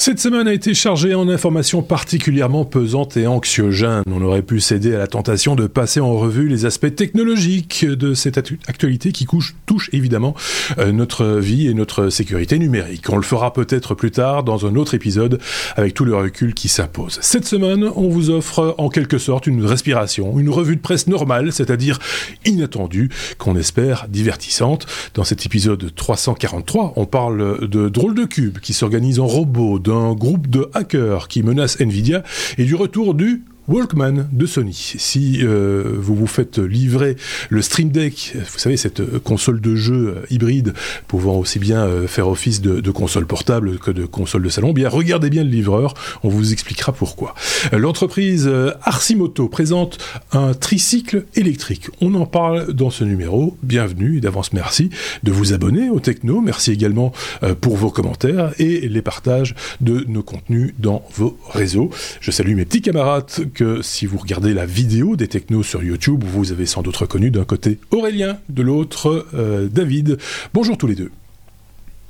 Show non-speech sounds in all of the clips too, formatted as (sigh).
Cette semaine a été chargée en informations particulièrement pesantes et anxiogènes. On aurait pu céder à la tentation de passer en revue les aspects technologiques de cette actualité qui touche évidemment euh, notre vie et notre sécurité numérique. On le fera peut-être plus tard dans un autre épisode avec tout le recul qui s'impose. Cette semaine, on vous offre en quelque sorte une respiration, une revue de presse normale, c'est-à-dire inattendue, qu'on espère divertissante. Dans cet épisode 343, on parle de drôles de cubes qui s'organisent en robots, d'un groupe de hackers qui menace Nvidia et du retour du Walkman de Sony. Si euh, vous vous faites livrer le Stream Deck, vous savez cette console de jeu euh, hybride pouvant aussi bien euh, faire office de, console portable que de console de salon, bien regardez bien le livreur, on vous expliquera pourquoi. L'entreprise Arcimoto présente un tricycle électrique. On en parle dans ce numéro. Bienvenue et d'avance merci de vous abonner au Techno. Merci également pour vos commentaires et les partages de nos contenus dans vos réseaux. Je salue mes petits camarades que si vous regardez la vidéo des technos sur YouTube, vous avez sans doute reconnu d'un côté Aurélien, de l'autre euh, David. Bonjour tous les deux.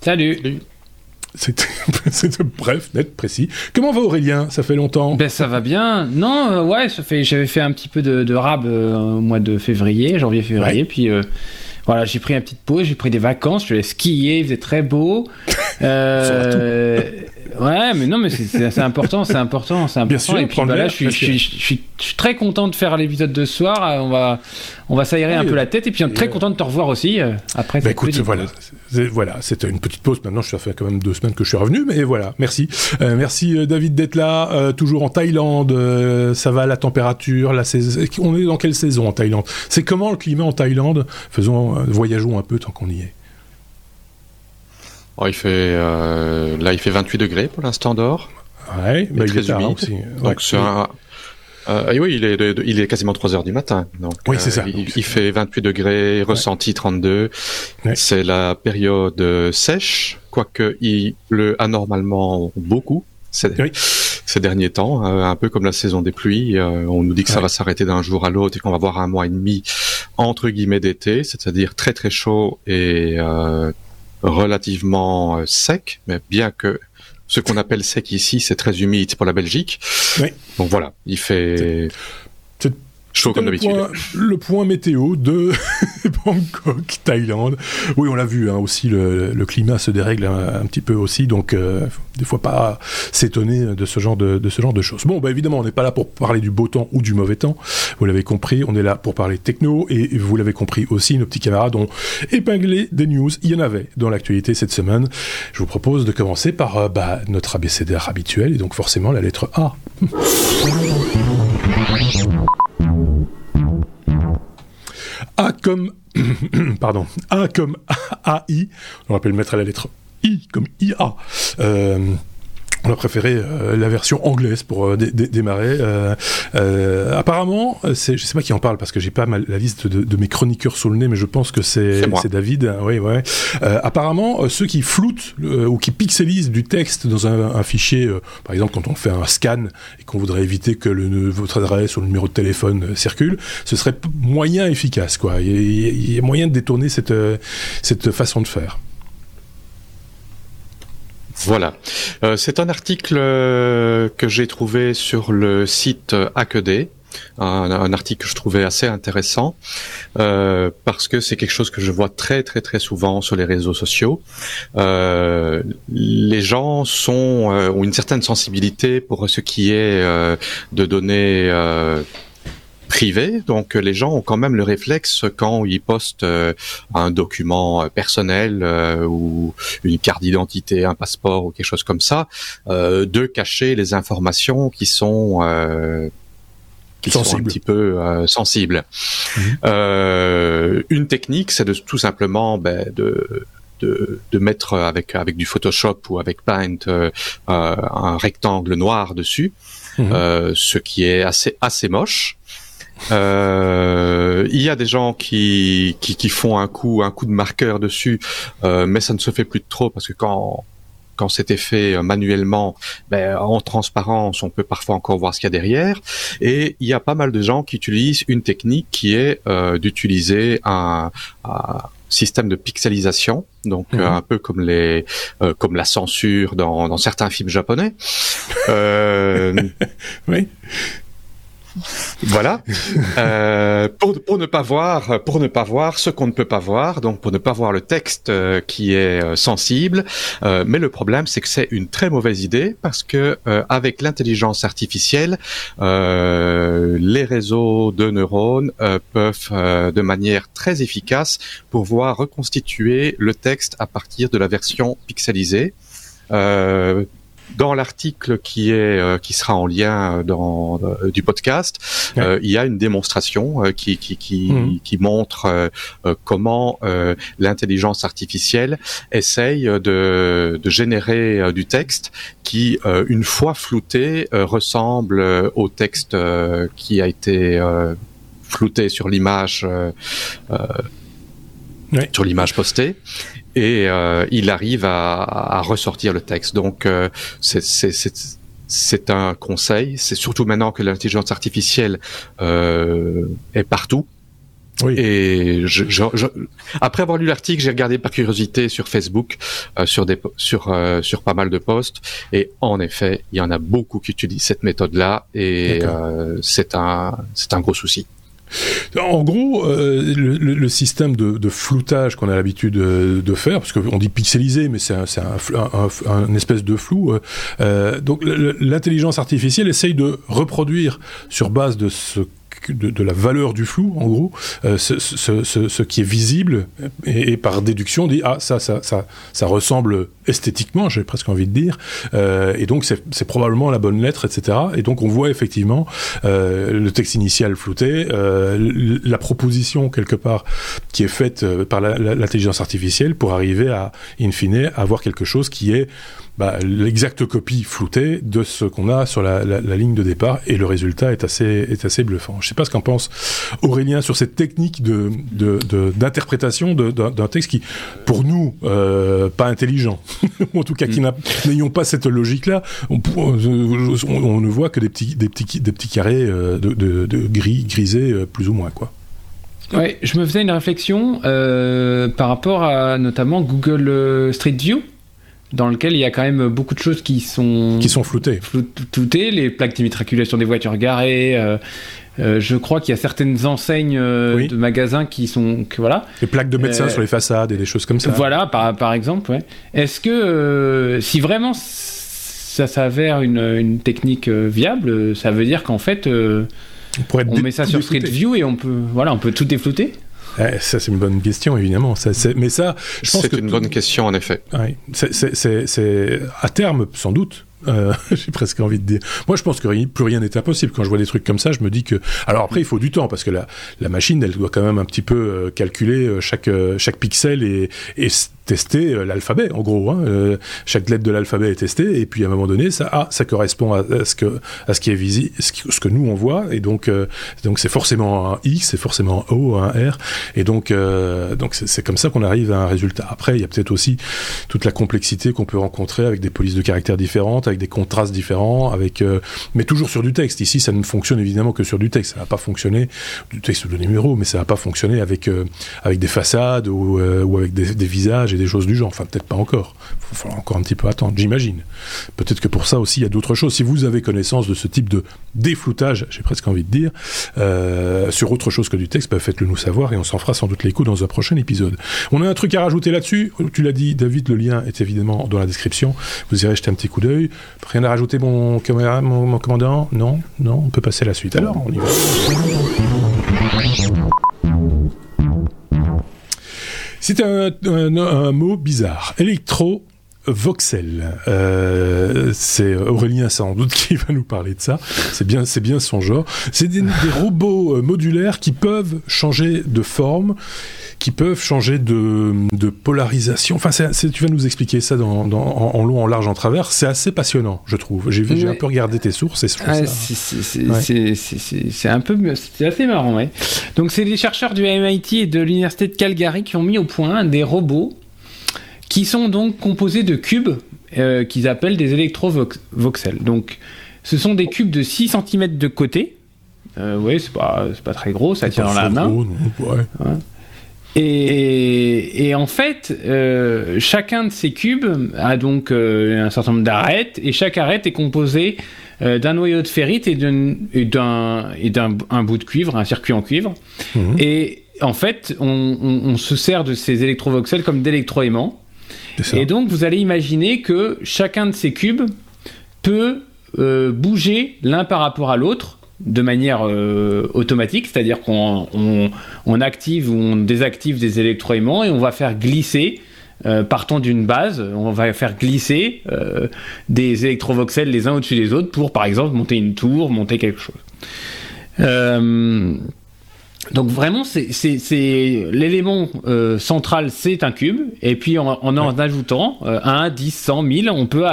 Salut. C'était (laughs) bref, net, précis. Comment va Aurélien? Ça fait longtemps. Ben ça va bien. Non, euh, ouais, ça fait. J'avais fait un petit peu de, rab euh, au mois de février, janvier-février, puis voilà, j'ai pris une petite pause, j'ai pris des vacances, je vais skier, il faisait très beau. (laughs) Ouais, mais non, mais c'est important, c'est important, c'est important. Bien sûr, et puis bah, là, je suis, je, suis, très content de faire l'épisode de ce soir. Euh, on va, on va s'aérer un peu la tête, et puis est très content de te revoir aussi euh, après. Bah écoute, voilà, voilà, c'était une petite pause. Maintenant, ça fait quand même deux semaines que je suis revenu, mais voilà, merci, euh, merci David d'être là, toujours en Thaïlande. ça va la température, la saison. On est dans quelle saison en Thaïlande? C'est comment le climat en Thaïlande? Faisons, voyageons un peu tant qu'on y est. Oh, il fait, euh, là, il fait 28 degrés pour l'instant dehors. Ouais, mais il très humide. Aussi. Donc, euh, oui, il est, il est quasiment 3 heures du matin. Donc, oui, c'est ça. Il, fait 28 degrés, ressenti 32. C'est la période sèche, quoique il pleut anormalement beaucoup ces, ces derniers temps, euh, un peu comme la saison des pluies. on nous dit que ça va s'arrêter d'un jour à l'autre et qu'on va avoir un mois et demi entre guillemets d'été, c'est-à-dire très très chaud et relativement euh, sec, mais bien que ce qu'on appelle sec ici, c'est très humide pour la Belgique. Oui. Donc voilà, il fait Chaud comme d'habitude. Le point météo de (laughs) Bangkok, Thaïlande. Oui, on l'a vu hein, aussi, le, climat se dérègle un, petit peu aussi, donc euh, des fois pas s'étonner de ce genre de, de, ce genre de choses. Bon, bah évidemment, on n'est pas là pour parler du beau temps ou du mauvais temps. Vous l'avez compris, on est là pour parler techno et vous l'avez compris aussi, nos petits camarades ont épinglé des news. Il y en avait dans l'actualité cette semaine. Je vous propose de commencer par euh, bah, notre abécédaire habituel et donc forcément la lettre A. (laughs) A comme (clears throat) pardon, A comme AI, on rappelle mettre à la lettre I comme IA. Euh, on a préféré euh, la version anglaise pour euh, démarrer. Euh, apparemment, c'est, je sais pas qui en parle parce que j'ai pas la liste de, mes chroniqueurs sous le nez, mais je pense que c'est, David. Oui, ouais. apparemment, ceux qui floutent ou qui pixelisent du texte dans un, fichier, par exemple quand on fait un scan et qu'on voudrait éviter que le, votre adresse ou le numéro de téléphone circule, ce serait moyen efficace. Quoi. Il y, a, moyen de détourner cette, cette façon de faire. Voilà. Euh, c'est un article euh, que j'ai trouvé sur le site Hackaday. Un, article que je trouvais assez intéressant euh, parce que c'est quelque chose que je vois très très très souvent sur les réseaux sociaux. les gens sont ont une certaine sensibilité pour ce qui est de donner privé, donc euh, les gens ont quand même le réflexe quand ils postent euh, un document euh, personnel ou une carte d'identité, un passeport ou quelque chose comme ça, de cacher les informations qui sont qui sont un petit peu sensibles. Mhm. une technique, c'est de tout simplement ben, de de, de, mettre avec avec du Photoshop ou avec Paint un rectangle noir dessus, mhm. ce qui est assez assez moche. Euh, il y a des gens qui, qui, qui, font un coup un coup de marqueur dessus, euh, mais ça ne se fait plus de trop parce que quand quand c'était fait euh, manuellement, ben, en transparence, on peut parfois encore voir ce qu'il y a derrière. Et il y a pas mal de gens qui utilisent une technique qui est euh, d'utiliser un, système de pixelisation, donc mhm. un peu comme les comme la censure dans, dans certains films japonais. (laughs) oui. Voilà. Euh, pour, pour, ne pas voir, pour ne pas voir ce qu'on ne peut pas voir, donc pour ne pas voir le texte euh, qui est euh, sensible. Euh, mais le problème, c'est que c'est une très mauvaise idée parce que avec l'intelligence artificielle, les réseaux de neurones peuvent, de manière très efficace, pouvoir reconstituer le texte à partir de la version pixelisée. Euh, dans l'article qui est euh, qui sera en lien euh, dans euh, du podcast, il y a une démonstration qui qui qui, mhm. qui montre comment l'intelligence artificielle essaye de de générer du texte qui une fois flouté ressemble au texte qui a été flouté sur l'image sur l'image postée et euh, il arrive à, à, ressortir le texte. Donc euh, c'est un conseil. C'est surtout maintenant que l'intelligence artificielle euh, est partout. Oui. Et je, je, je, après avoir lu l'article, j'ai regardé par curiosité sur Facebook, euh, sur des sur euh, sur pas mal de posts, et en effet, il y en a beaucoup qui utilisent cette méthode-là, et euh, c'est un c'est un gros souci. En gros, euh, le, système de, floutage qu'on a l'habitude de, faire, parce qu'on dit pixelisé, mais c'est un, espèce de flou. Euh, euh, donc l'intelligence artificielle essaye de reproduire sur base de ce de, la valeur du flou, en gros, euh, ce, qui est visible, et, par déduction, dit ah ça ça ça ça ressemble esthétiquement, j'ai presque envie de dire, euh, et donc c'est probablement la bonne lettre, etc. Et donc on voit effectivement euh, le texte initial flouté, la proposition quelque part qui est faite par l'intelligence artificielle pour arriver à in fine avoir quelque chose qui est bah, l'exacte copie floutée de ce qu'on a sur la, ligne de départ et le résultat est assez, est assez bluffant. Je ne sais pas ce qu'en pense Aurélien sur cette technique de, d'interprétation d'un texte qui, pour nous, euh, pas intelligent, (laughs) en tout cas qui mm. n'ayons pas cette logique-là, on, ne voit que des petits, des petits, des petits carrés euh, de, gris, grisés euh, plus ou moins, quoi. Ouais, je me faisais une réflexion par rapport à notamment Google Street View dans lequel il y a quand même beaucoup de choses qui sont qui sont floutées. Floutées, les plaques d'immatriculation des voitures garées. Euh, euh, je crois qu'il y a certaines enseignes euh, de magasins qui sont que voilà. Les plaques de médecins sur les façades et des choses comme ça. Voilà, par, par exemple. Ouais. Est-ce que si vraiment ça s'avère une, une technique viable, ça veut dire qu'en fait on, on met ça sur Street View et on peut voilà on peut tout déflouter? Eh, ça, c'est une bonne question, évidemment. Ça, mais ça, je pense que. C'est une bonne question, en effet. Oui. C'est à terme, sans doute, euh, (laughs) j'ai presque envie de dire. Moi, je pense que plus rien n'est impossible. Quand je vois des trucs comme ça, je me dis que. Alors après, il faut du temps parce que la, la machine, elle doit quand même un petit peu euh, calculer euh, chaque chaque pixel et, et tester euh, l'alphabet, en gros. Hein. Euh, chaque lettre de l'alphabet est testée, et puis à un moment donné, ça, ah, correspond à, ce que, qui est visible, ce, que nous on voit, et donc, euh, c'est forcément un X, c'est forcément un O, un R, et donc, c'est comme ça qu'on arrive à un résultat. Après, il y a peut-être aussi toute la complexité qu'on peut rencontrer avec des polices de caractères différentes, avec des contrastes différents, avec, mais toujours sur du texte. Ici, ça ne fonctionne évidemment que sur du texte. Ça va pas fonctionner du texte de numéro, mais ça va pas fonctionner avec des façades ou, ou avec des, des visages des choses du genre. Enfin, peut-être pas encore. Il falloir encore un petit peu attendre, j'imagine. Peut-être que pour ça aussi, il y a d'autres choses. Si vous avez connaissance de ce type de défloutage, j'ai presque envie de dire, euh, sur autre chose que du texte, bah, faites-le nous savoir et on s'en fera sans doute l'écho dans un prochain épisode. On a un truc à rajouter là-dessus. Tu l'as dit, David, le lien est évidemment dans la description. Vous irez jeter un petit coup d'œil. Rien à rajouter, mon, commandant? Non? Non? On peut passer à la suite. Alors, on y va. C'est un, mot bizarre. Électro Voxel. Euh, c'est Aurélien sans doute (laughs) qui va nous parler de ça. C'est bien, c'est bien son genre. C'est des, robots euh, modulaires qui peuvent changer de forme, qui peuvent changer de, polarisation. Enfin, tu vas nous expliquer ça dans, en, long, en large, en travers. C'est assez passionnant, je trouve. J'ai un peu regardé tes sources et ah, C'est un peu, c'est assez marrant, ouais. Donc, c'est des chercheurs du MIT et de l'université de Calgary qui ont mis au point des robots qui sont donc composés de cubes euh, qu'ils appellent des électrovoxels. Donc, ce sont des cubes de 6 cm de côté. Euh, oui, c'est pas, pas très gros, ça tient dans la main. Et, en fait, euh, chacun de ces cubes a donc euh, un certain nombre d'arêtes, et chaque arête est composée euh, d'un noyau de ferrite et d'un bout de cuivre, un circuit en cuivre. Mhm. Et en fait, on, se sert de ces électrovoxels comme d'électroaimants. Et donc, vous allez imaginer que chacun de ces cubes peut bouger l'un par rapport à l'autre de manière euh, automatique, c'est-à-dire qu'on on, active ou on désactive des électroaimants et on va faire glisser, euh, partant d'une base, on va faire glisser euh, des électrovoxels les uns au-dessus des autres pour, par exemple, monter une tour, monter quelque chose. donc vraiment, c'est l'élément central, c'est un cube, et puis en en, ajoutant 1, 10, 100, 1000, on peut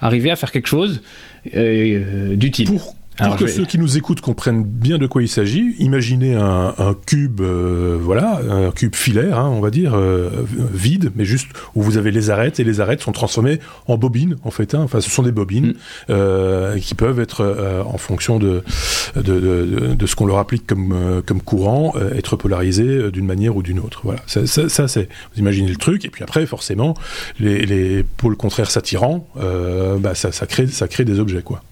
arriver à faire quelque chose d'utile. Pour que ceux qui nous écoutent comprennent bien de quoi il s'agit, imaginez un, cube, euh, voilà, un cube filaire, hein, on va dire, euh, vide, mais juste où vous avez les arêtes et les arêtes sont transformées en bobines, en fait. Hein, enfin, ce sont des bobines mm. euh, qui peuvent être, en fonction de de, de, ce qu'on leur applique comme comme courant, être polarisées d'une manière ou d'une autre. Voilà, ça, ça, ça c'est, vous imaginez le truc, et puis après, forcément, les, les pôles contraires s'attirant, bah, ça, ça crée ça crée des objets, quoi.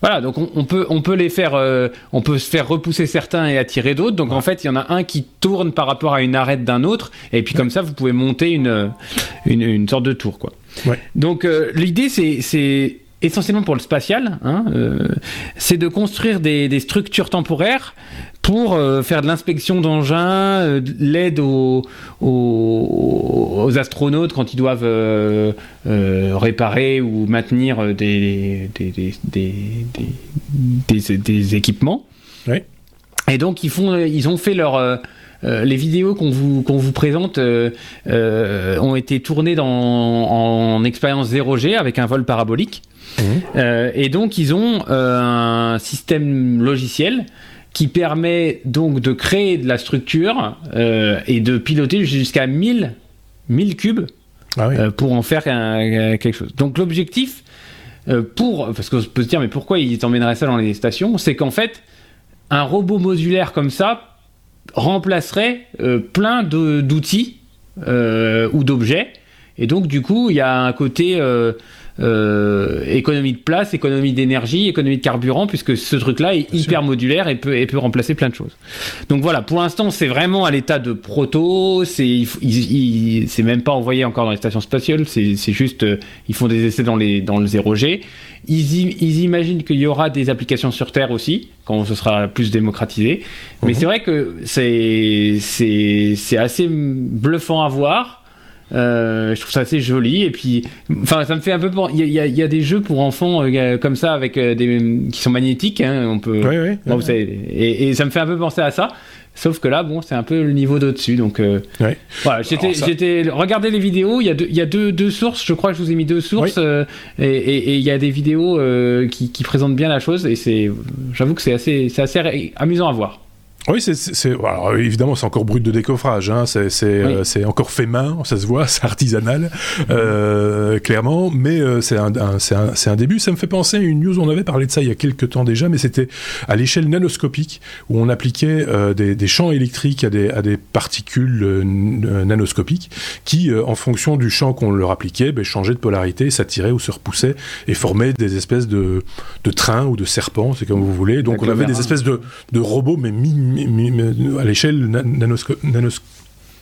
Voilà, donc on, peut on peut les faire, euh, on peut se faire repousser certains et attirer d'autres. Donc en fait, il y en a un qui tourne par rapport à une arête d'un autre, et puis comme ça, vous pouvez monter une une, sorte de tour, quoi. Donc euh, l'idée, c'est essentiellement pour le spatial, hein, euh, c'est de construire des, des, structures temporaires pour euh, faire de l'inspection d'engins, euh, l'aide aux, aux, astronautes quand ils doivent réparer ou maintenir des, des, des, des équipements. Et donc ils, font, ils ont fait leur... les vidéos qu'on vous, qu'on vous présente ont été tournées dans, en expérience 0G avec un vol parabolique. Mmh. et donc ils ont un système logiciel qui permet donc de créer de la structure euh, et de piloter jusqu'à 1000, 1000 cubes ah euh, pour en faire quelque chose. Donc l'objectif, euh, pour, parce qu'on peut se dire mais pourquoi ils emmèneraient ça dans les stations, c'est qu'en fait, un robot modulaire comme ça remplacerait plein d'outils ou d'objets. Et donc du coup, il y a un côté euh, économie de place, économie d'énergie, économie de carburant, puisque ce truc-là est hyper modulaire et peut, et peut remplacer plein de choses. Donc voilà, pour l'instant, c'est vraiment à l'état de proto, c'est c'est même pas envoyé encore dans les stations spatiales, c'est juste, euh, ils font des essais dans, les, dans le 0G. Ils, ils imaginent qu'il y aura des applications sur Terre aussi, quand ce sera plus démocratisé. Mais mhm. c'est vrai que c'est assez bluffant à voir. Euh, je trouve ça assez joli. Et puis enfin ça me fait un peu il y a, y a, des jeux pour enfants euh, comme ça avec euh, des qui sont magnétiques hein, on peut vous savez, et, et, ça me fait un peu penser à ça. Sauf que là bon c'est un peu le niveau d'au-dessus donc voilà j'étais j'étais regardez les vidéos il y a deux il y a deux, deux sources je crois que je vous ai mis deux sources et il y a des vidéos qui, qui présentent bien la chose et c'est j'avoue que c'est assez c'est assez amusant à voir oui, c'est évidemment c'est encore brut de décoffrage, hein, c'est euh, c'est encore fait main, ça se voit, (laughs) c'est artisanal, euh, clairement, mais euh, c'est un, un un, un, début. Ça me fait penser à une news, on avait parlé de ça il y a quelques temps déjà, mais c'était à l'échelle nanoscopique où on appliquait euh, des, des, champs électriques à des, à des particules euh, nanoscopiques qui, en fonction du champ qu'on leur appliquait, ben, changeaient de polarité, s'attiraient ou se repoussaient et formaient des espèces de, de trains ou de serpents, c'est comme vous voulez. Donc on avait des espèces de, de robots mais mi à l'échelle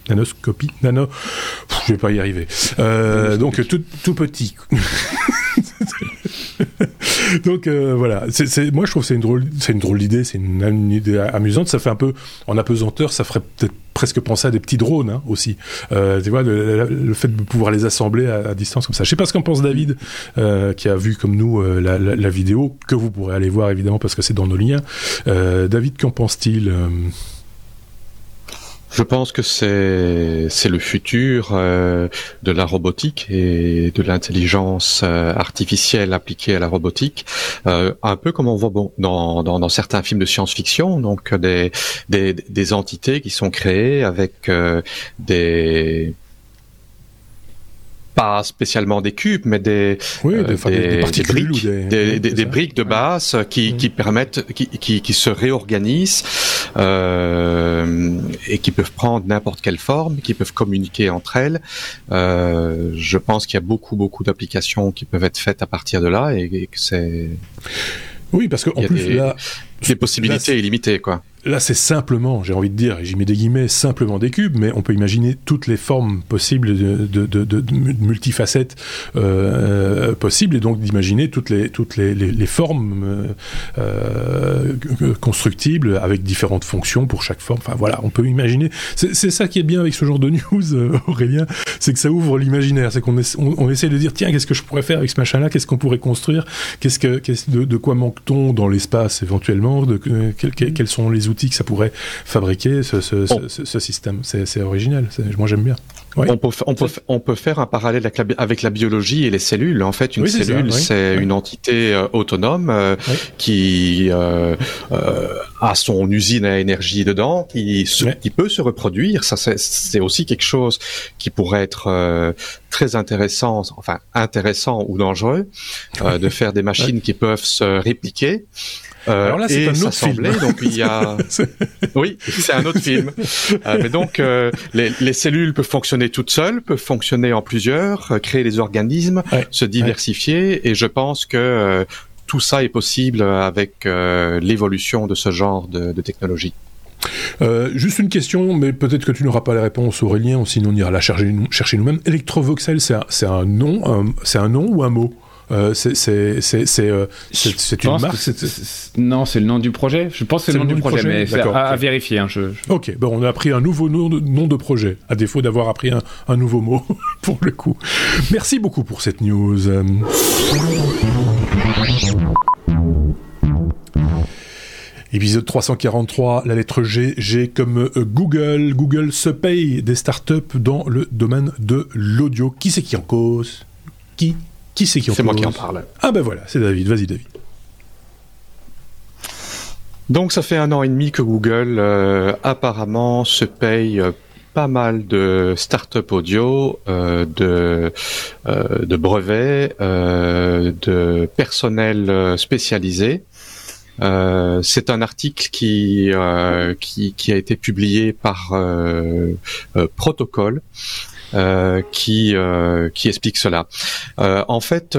nanoscopie, nano, je vais pas y arriver. Euh, donc tout, tout petit. (laughs) (laughs) donc euh, voilà, moi je trouve que c'est une drôle, c'est une drôle d'idée, c'est une, idée amusante. Ça fait un peu en apesanteur, ça ferait peut-être presque penser à des petits drones hein, aussi. Euh, tu vois, le, fait de pouvoir les assembler à, distance comme ça. Je sais pas ce qu'en pense David, euh, qui a vu comme nous la, vidéo que vous pourrez aller voir évidemment parce que c'est dans nos liens. David, qu'en pense-t-il je pense que c'est c'est le futur euh, de la robotique et de l'intelligence euh, artificielle appliquée à la robotique, euh, un peu comme on voit bon, dans, dans, dans certains films de science-fiction, donc des, des, des entités qui sont créées avec des pas spécialement des cubes, mais des, oui, des, des, briques, des, des, briques de base qui, qui permettent, qui, qui, qui, se réorganisent euh, et qui peuvent prendre n'importe quelle forme, qui peuvent communiquer entre elles. Euh, je pense qu'il y a beaucoup, beaucoup d'applications qui peuvent être faites à partir de là et, que c'est. Oui, parce qu'en plus là, des possibilités illimitées, quoi. Là, c'est simplement, j'ai envie de dire, j'y mets des guillemets, simplement des cubes, mais on peut imaginer toutes les formes possibles de, de, de, de multifacettes euh, possibles, et donc d'imaginer toutes les toutes les, les, les formes euh, euh constructibles avec différentes fonctions pour chaque forme. Enfin voilà, on peut imaginer. C'est ça qui est bien avec ce genre de news, euh, Aurélien, c'est que ça ouvre l'imaginaire, c'est qu'on on, essaie de dire tiens, qu'est-ce que je pourrais faire avec ce machin-là, qu'est-ce qu'on pourrait construire, qu'est-ce que de quoi manque-t-on dans l'espace éventuellement, de, quels sont les outils que ça pourrait fabriquer ce, ce, ce, système? C'est original. Moi, j'aime bien. On, peut, on, peut, on peut faire un parallèle avec la, avec la, biologie et les cellules. En fait, une cellule, c'est une entité euh, autonome euh, qui euh, euh, a son usine à énergie dedans, qui, qui peut se reproduire. Ça, c'est aussi quelque chose qui pourrait être très intéressant, enfin intéressant ou dangereux, de (laughs) faire des machines qui peuvent se répliquer. Euh, Alors là, c'est un autre film. Donc il y a, (laughs) oui, c'est un autre film. Euh, mais donc euh, les, les, cellules peuvent fonctionner toutes seules, peuvent fonctionner en plusieurs, créer des organismes, se diversifier, et je pense que tout ça est possible avec l'évolution de ce genre de, de technologie. Euh, juste une question, mais peut-être que tu n'auras pas les réponses, Aurélien, sinon on ira la chercher, chercher nous-mêmes. Electrovoxel, c'est un, un, nom, c'est un nom ou un mot? Euh, c'est euh, une marque Non, c'est le nom du projet. Je pense que c'est le nom du projet, mais c'est à, vérifier. Hein, je, Ok, bon, on a appris un nouveau nom de, nom de projet, à défaut d'avoir appris un, un, nouveau mot, (laughs) pour le coup. Merci beaucoup pour cette news. Épisode 343, la lettre G, G comme euh, Google. Google se paye des startups dans le domaine de l'audio. Qui c'est qui en cause? Qui? Qui c'est qui en C'est moi qui en parle. Ah ben voilà, c'est David. Vas-y David. Donc ça fait un an et demi que Google euh, apparemment se paye euh, pas mal de start-up audio, euh, de, de brevets, de personnel spécialisé. c'est un article qui, qui, qui a été publié par Protocol euh, qui euh, qui explique cela. Euh, en fait,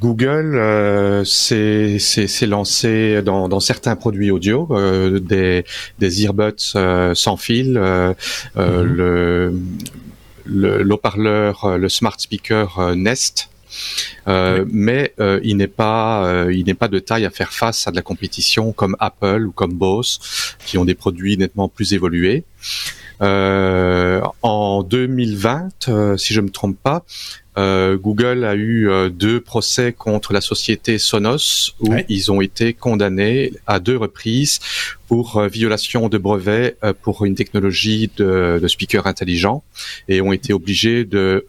Google s'est lancé dans, dans certains produits audio, des des earbuds sans fil, mm-hmm. le le le smart speaker Nest. Euh, mais euh, il n'est pas euh, il n'est pas de taille à faire face à de la compétition comme Apple ou comme Bose qui ont des produits nettement plus évolués. Euh, en 2020, euh, si je me trompe pas, euh, Google a eu deux procès contre la société Sonos où ils ont été condamnés à deux reprises pour violation de brevet pour une technologie de, de, speaker intelligent et ont été obligés de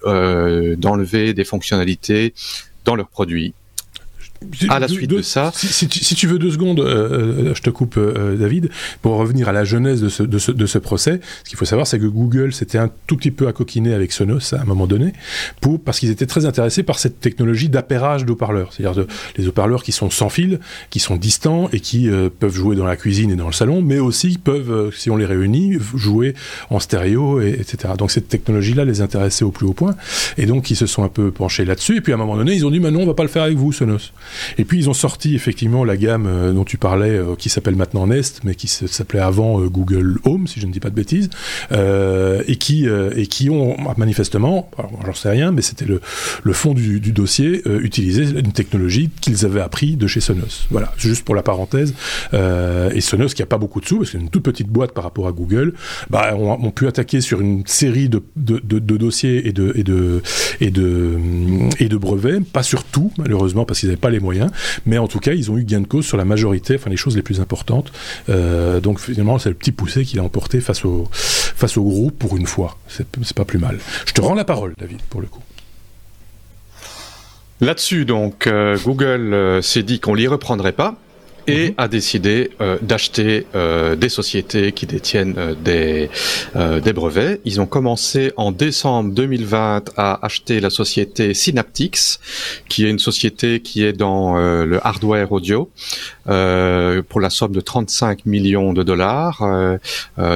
d'enlever des fonctionnalités dans leurs produits à la suite de, ça. Si, tu, veux deux secondes, euh, euh, je te coupe, euh, David, pour revenir à la genèse de ce, de ce, de ce procès. Ce qu'il faut savoir, c'est que Google s'était un tout petit peu accoquiné avec Sonos à un moment donné, pour, parce qu'ils étaient très intéressés par cette technologie d'appairage d'haut-parleurs. C'est-à-dire les haut-parleurs qui sont sans fil, qui sont distants et qui peuvent jouer dans la cuisine et dans le salon, mais aussi peuvent, si on les réunit, jouer en stéréo, et, etc. Donc cette technologie-là les intéressait au plus haut point. Et donc ils se sont un peu penchés là-dessus. Et puis à un moment donné, ils ont dit, maintenant, on va pas le faire avec vous, Sonos. Et puis ils ont sorti effectivement la gamme euh, dont tu parlais, euh, qui s'appelle maintenant Nest, mais qui s'appelait avant euh, Google Home, si je ne dis pas de bêtises, et qui et qui ont manifestement, j'en sais rien, mais c'était le, le fond du, dossier, utilisé une technologie qu'ils avaient appris de chez Sonos. Voilà, juste pour la parenthèse. et Sonos, qui a pas beaucoup de sous, parce que c'est une toute petite boîte par rapport à Google, bah, ont on pu attaquer sur une série de, de dossiers et de et de et de et de brevets, pas sur tout malheureusement parce qu'ils n'avaient pas les moyens, mais en tout cas, ils ont eu gain de cause sur la majorité, enfin les choses les plus importantes. Euh, donc finalement, c'est le petit poussé qu'il a emporté face au, face au groupe pour une fois. C'est pas plus mal. Je te rends la parole, David, pour le coup. Là-dessus, donc, euh, Google euh, s'est dit qu'on l'y reprendrait pas et mhm. a décidé euh, d'acheter euh, des sociétés qui détiennent euh, des, des brevets. Ils ont commencé en décembre 2020 à acheter la société Synaptics, qui est une société qui est dans le hardware audio, pour la somme de 35 millions de dollars.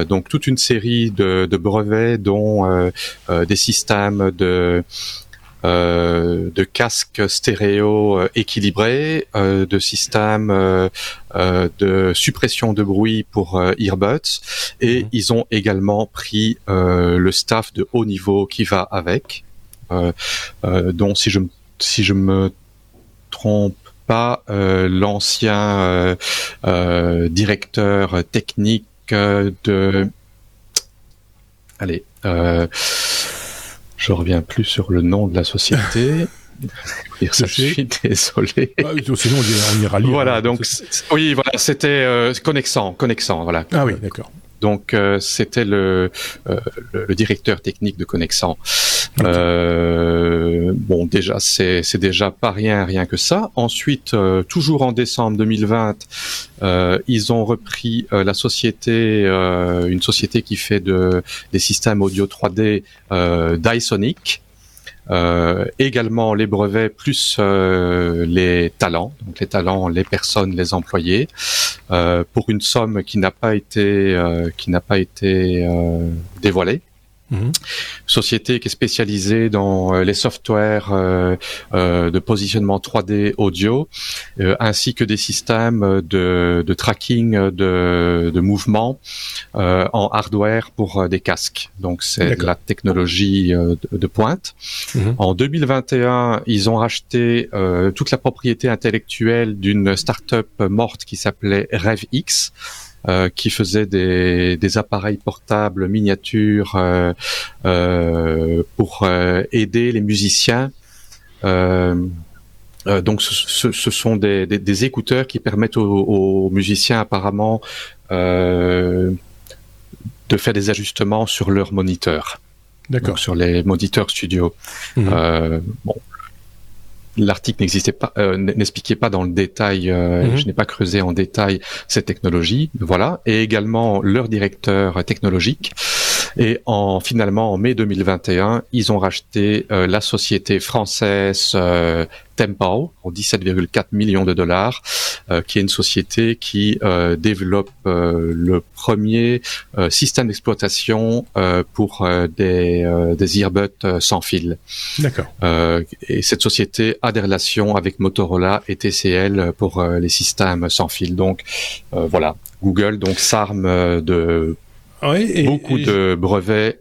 donc toute une série de, de brevets, dont des systèmes de euh, de casques stéréo euh, équilibrés, euh, de systèmes de suppression de bruit pour earbuds, et mhm. ils ont également pris le staff de haut niveau qui va avec, dont si je si je me trompe pas, l'ancien directeur technique de allez je reviens plus sur le nom de la société. (laughs) ça, je suis désolé. Ah, sinon, on ira lire. Voilà, hein, donc, oui, voilà, c'était euh, Connexant, Connexant, voilà. Ah oui, d'accord. Donc euh, c'était le, euh, le, directeur technique de Connexant. Euh, bon, déjà c'est c'est déjà pas rien rien que ça. Ensuite, toujours en décembre 2020, ils ont repris la société, une société qui fait de des systèmes audio 3D Dysonic. Euh, également les brevets plus euh, les talents, donc les talents, les personnes, les employés, euh, pour une somme qui n'a pas été qui n'a pas été dévoilée. Mhm. Société qui est spécialisée dans euh, les softwares euh, euh, de positionnement 3D audio, ainsi que des systèmes de, de tracking de, de mouvement en hardware pour des casques. Donc c'est la technologie de, pointe. Mhm. En 2021, ils ont racheté toute la propriété intellectuelle d'une start-up morte qui s'appelait RevX qui faisait des, des, appareils portables miniatures euh, euh, pour aider les musiciens. donc, ce, ce, sont des, des, des, écouteurs qui permettent aux, aux musiciens apparemment de faire des ajustements sur leur moniteur. D'accord. Sur les moniteurs studio. Mhm. bon, l'article n'existait pas, euh, n'expliquait pas dans le détail, euh, mhm. je n'ai pas creusé en détail cette technologie, voilà, et également leur directeur technologique. Et en finalement en mai 2021, ils ont racheté euh, la société française Tempo pour 17,4 millions de dollars, euh, qui est une société qui euh, développe euh, le premier système d'exploitation pour des, des earbuds sans fil. D'accord. et cette société a des relations avec Motorola et TCL pour les systèmes sans fil. Donc voilà, Google donc s'arme de beaucoup de brevets.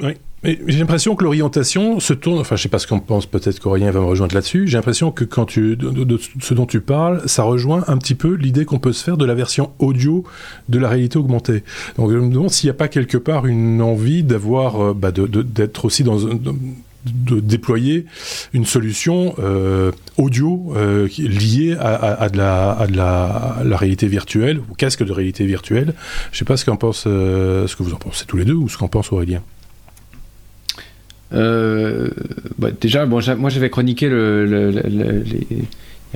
Oui. J'ai l'impression que l'orientation se tourne, enfin je sais pas ce qu'on pense, peut-être qu'Aurélien va me rejoindre là-dessus, j'ai l'impression que quand tu, de, ce dont tu parles, ça rejoint un petit peu l'idée qu'on peut se faire de la version audio de la réalité augmentée. Donc je me demande s'il n'y a pas quelque part une envie d'avoir, euh, bah, d'être aussi dans de déployer une solution euh, audio euh, liée à, de la, à de la, réalité virtuelle, ou casque de réalité virtuelle. Je sais pas ce qu'en pense, ce que vous en pensez tous les deux, ou ce qu'en pense Aurélien. Euh, bah, déjà, bon, moi j'avais chroniqué le, les,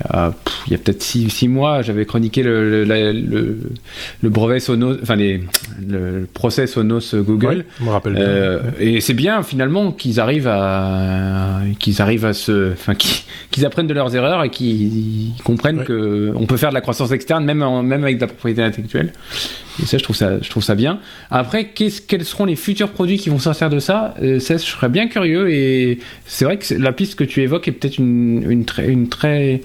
a, peut-être six, mois, j'avais chroniqué le, le, brevet Sonos, enfin les, le procès Sonos Google. rappelle euh, et c'est bien finalement qu'ils arrivent à qu'ils arrivent à se, enfin qu'ils apprennent de leurs erreurs et qu'ils comprennent que on peut faire de la croissance externe même même avec de la propriété intellectuelle. Et ça, je trouve ça, je trouve ça bien. Après, quels seront les futurs produits qui vont sortir de ça? Euh, Ça, je serais bien curieux. Et c'est vrai que la piste que tu évoques est peut-être une, une, très, une très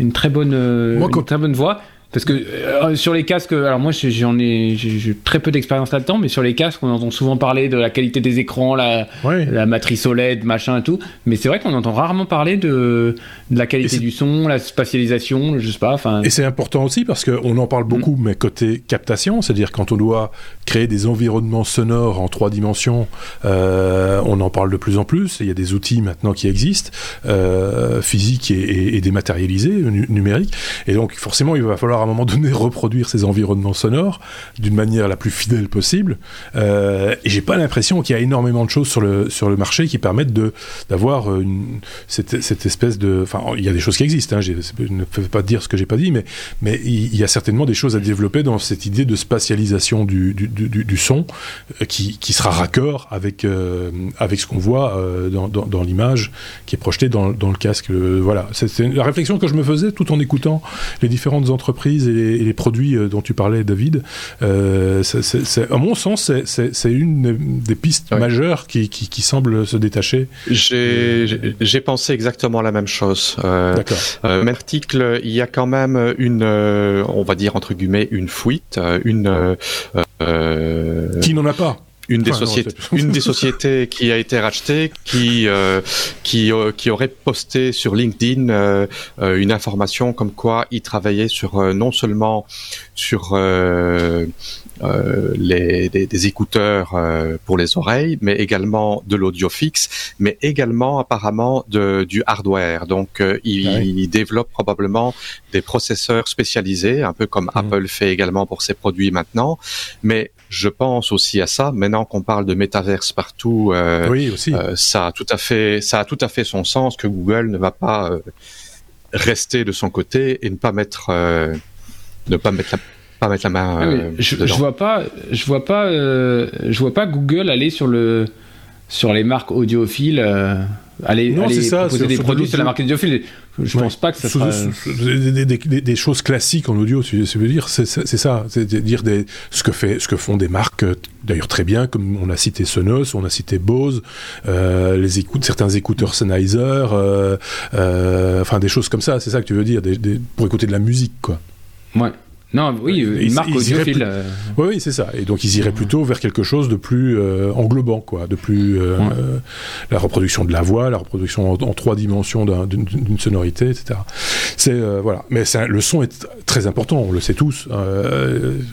une très bonne, euh, une très bonne voix. Parce que euh, sur les casques, alors moi j'en ai, j'ai très peu d'expérience là-dedans, mais sur les casques, on entend souvent parler de la qualité des écrans, la, la matrice OLED, machin et tout. Mais c'est vrai qu'on entend rarement parler de, de la qualité du son, la spatialisation, je sais pas. Et c'est important aussi parce qu'on en parle beaucoup, mm. mais côté captation, c'est-à-dire quand on doit créer des environnements sonores en trois dimensions, euh, on en parle de plus en plus. Il y a des outils maintenant qui existent, euh, physiques et, et, et dématérialisés, numériques. Et donc forcément, il va falloir à un moment donné (laughs) reproduire ces environnements sonores d'une manière la plus fidèle possible. Euh, et j'ai pas l'impression qu'il y a énormément de choses sur le sur le marché qui permettent d'avoir une cette, espèce de. Enfin, il y a des choses qui existent. Hein, je ne peux pas dire ce que j'ai pas dit, mais mais il y a certainement des choses à développer dans cette idée de spatialisation du du, du, son euh, qui qui sera raccord avec euh, avec ce qu'on voit euh, dans, dans, l'image qui est projetée dans, dans le casque. voilà, c'est la réflexion que je me faisais tout en écoutant les différentes entreprises et les, et les produits dont tu parlais, David. Euh, à mon sens, c'est une des pistes majeures qui, qui, qui semble se détacher. J'ai pensé exactement la même chose. Euh, D'accord. Euh, même article, il y a quand même une, euh, on va dire entre guillemets, une fuite, euh, une. Euh, qui n'en a pas une des sociétés, une des sociétés qui a été rachetée, qui euh, qui euh, qui aurait posté sur LinkedIn euh, une information comme quoi il travaillait sur non seulement sur les des, des écouteurs pour les oreilles, mais également de l'audio fixe, mais également apparemment de du hardware. Donc il, ah il, développe probablement des processeurs spécialisés, un peu comme mmh. Apple fait également pour ses produits maintenant, mais je pense aussi à ça. Maintenant qu'on parle de métaverse partout, euh, oui, aussi. Euh, ça a tout à fait, ça a tout à fait son sens que Google ne va pas euh, rester de son côté et ne pas mettre, ne pas mettre la pas mettre la main. Ah je, je, vois pas, je vois pas, je vois pas Google aller sur le sur les marques audiophiles aller, non, aller ça, proposer des produits sur la marque audiophile. Je pense pas que ça sera... des, des, des, choses classiques en audio, tu veux dire, c'est ça, c'est dire des, ce que fait, ce que font des marques, euh, d'ailleurs très bien, comme on a cité Sonos, on a cité Bose, euh, les écoutes, certains écouteurs Sennheiser, euh, euh, enfin des choses comme ça, c'est ça que tu veux dire, pour écouter de la musique, quoi. Ouais. Non, oui, une marque audiophile. Euh. Oui, oui, c'est ça. Et donc ils iraient plutôt vers quelque chose de plus euh, englobant, quoi, de plus euh, la reproduction de la voix, la reproduction en, trois dimensions d'une sonorité, etc. C'est voilà. Mais le son est très important, on le sait tous.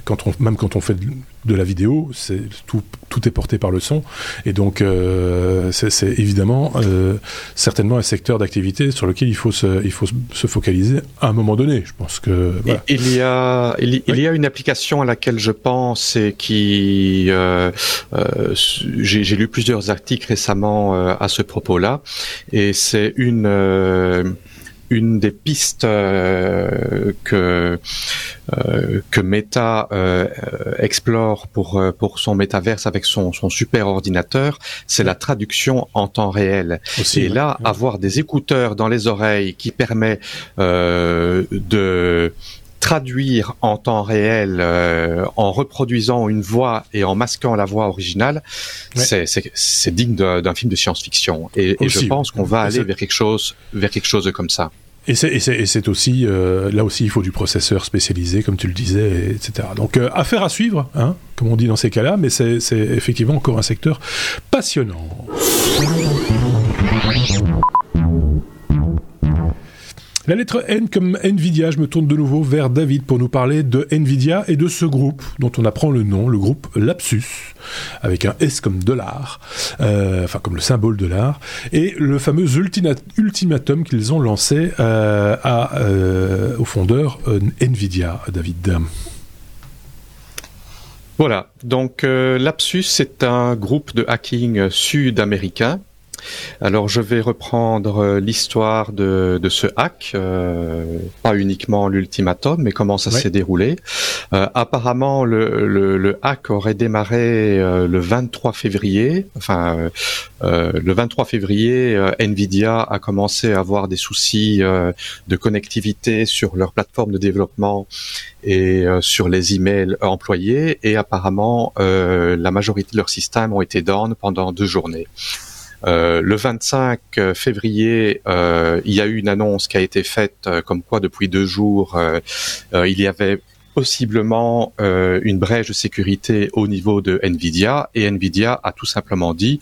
quand on, même quand on fait de la vidéo, c'est tout, tout est porté par le son, et donc euh, c'est évidemment euh, certainement un secteur d'activité sur lequel il faut se, il faut se focaliser à un moment donné. Je pense que il y a il, y a une application à laquelle je pense et qui euh, j'ai lu plusieurs articles récemment à ce propos-là, et c'est une une des pistes euh, que euh, que Meta euh, explore pour pour son métaverse avec son son super ordinateur, c'est la traduction en temps réel. Et là, avoir des écouteurs dans les oreilles qui permet de traduire en temps réel en reproduisant une voix et en masquant la voix originale, c'est digne d'un film de science-fiction. Et, et, je pense qu'on va aller vers quelque chose, vers quelque chose comme ça. Et c'est aussi, euh, là aussi, il faut du processeur spécialisé, comme tu le disais, etc. Donc, euh, affaire à suivre, hein, comme on dit dans ces cas-là, mais c'est effectivement encore un secteur passionnant. La lettre N comme Nvidia, je me tourne de nouveau vers David pour nous parler de Nvidia et de ce groupe dont on apprend le nom, le groupe Lapsus, avec un S comme dollar, euh, enfin comme le symbole dollar, et le fameux ultimatum qu'ils ont lancé euh, euh, au fondeur Nvidia, David. Voilà, donc Lapsus, c'est un groupe de hacking sud-américain alors je vais reprendre euh, l'histoire de, ce hack, euh, pas uniquement l'ultimatum, mais comment ça s'est déroulé. Euh, apparemment, le, hack aurait démarré le 23 février. Enfin, le 23 février, Nvidia a commencé à avoir des soucis de connectivité sur leur plateforme de développement et sur les emails employés. Et apparemment, la majorité de leurs systèmes ont été down pendant deux journées. Euh, le 25 février, euh, il y a eu une annonce qui a été faite euh, comme quoi depuis deux jours, il y avait possiblement une brèche de sécurité au niveau de Nvidia et Nvidia a tout simplement dit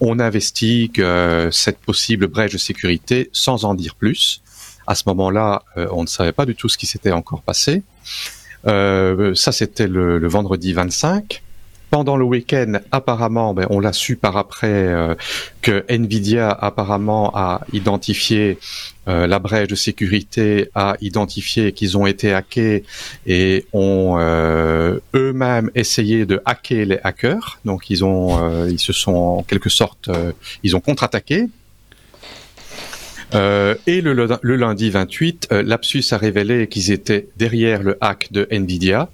on investigue cette possible brèche de sécurité sans en dire plus. À ce moment-là, on ne savait pas du tout ce qui s'était encore passé. ça, c'était le, le vendredi 25. Pendant le week-end, apparemment, ben, on l'a su par après que Nvidia apparemment a identifié la brèche de sécurité, a identifié qu'ils ont été hackés et ont eux-mêmes essayé de hacker les hackers. Donc ils ont, ils se sont en quelque sorte, ils ont contre-attaqué euh, et le, lundi 28, euh, Lapsus a révélé qu'ils étaient derrière le hack de Nvidia.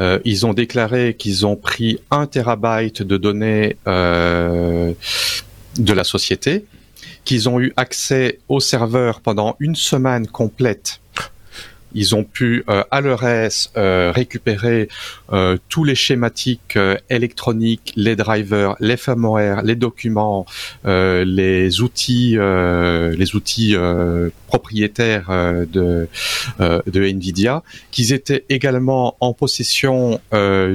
Euh, ils ont déclaré qu'ils ont pris un terabyte de données de la société, qu'ils ont eu accès au serveur pendant une semaine complète ils ont pu euh, à leur aise euh, récupérer euh, tous les schématiques électroniques, les drivers, les firmware, les documents, les outils, les outils propriétaires de de Nvidia, qu'ils étaient également en possession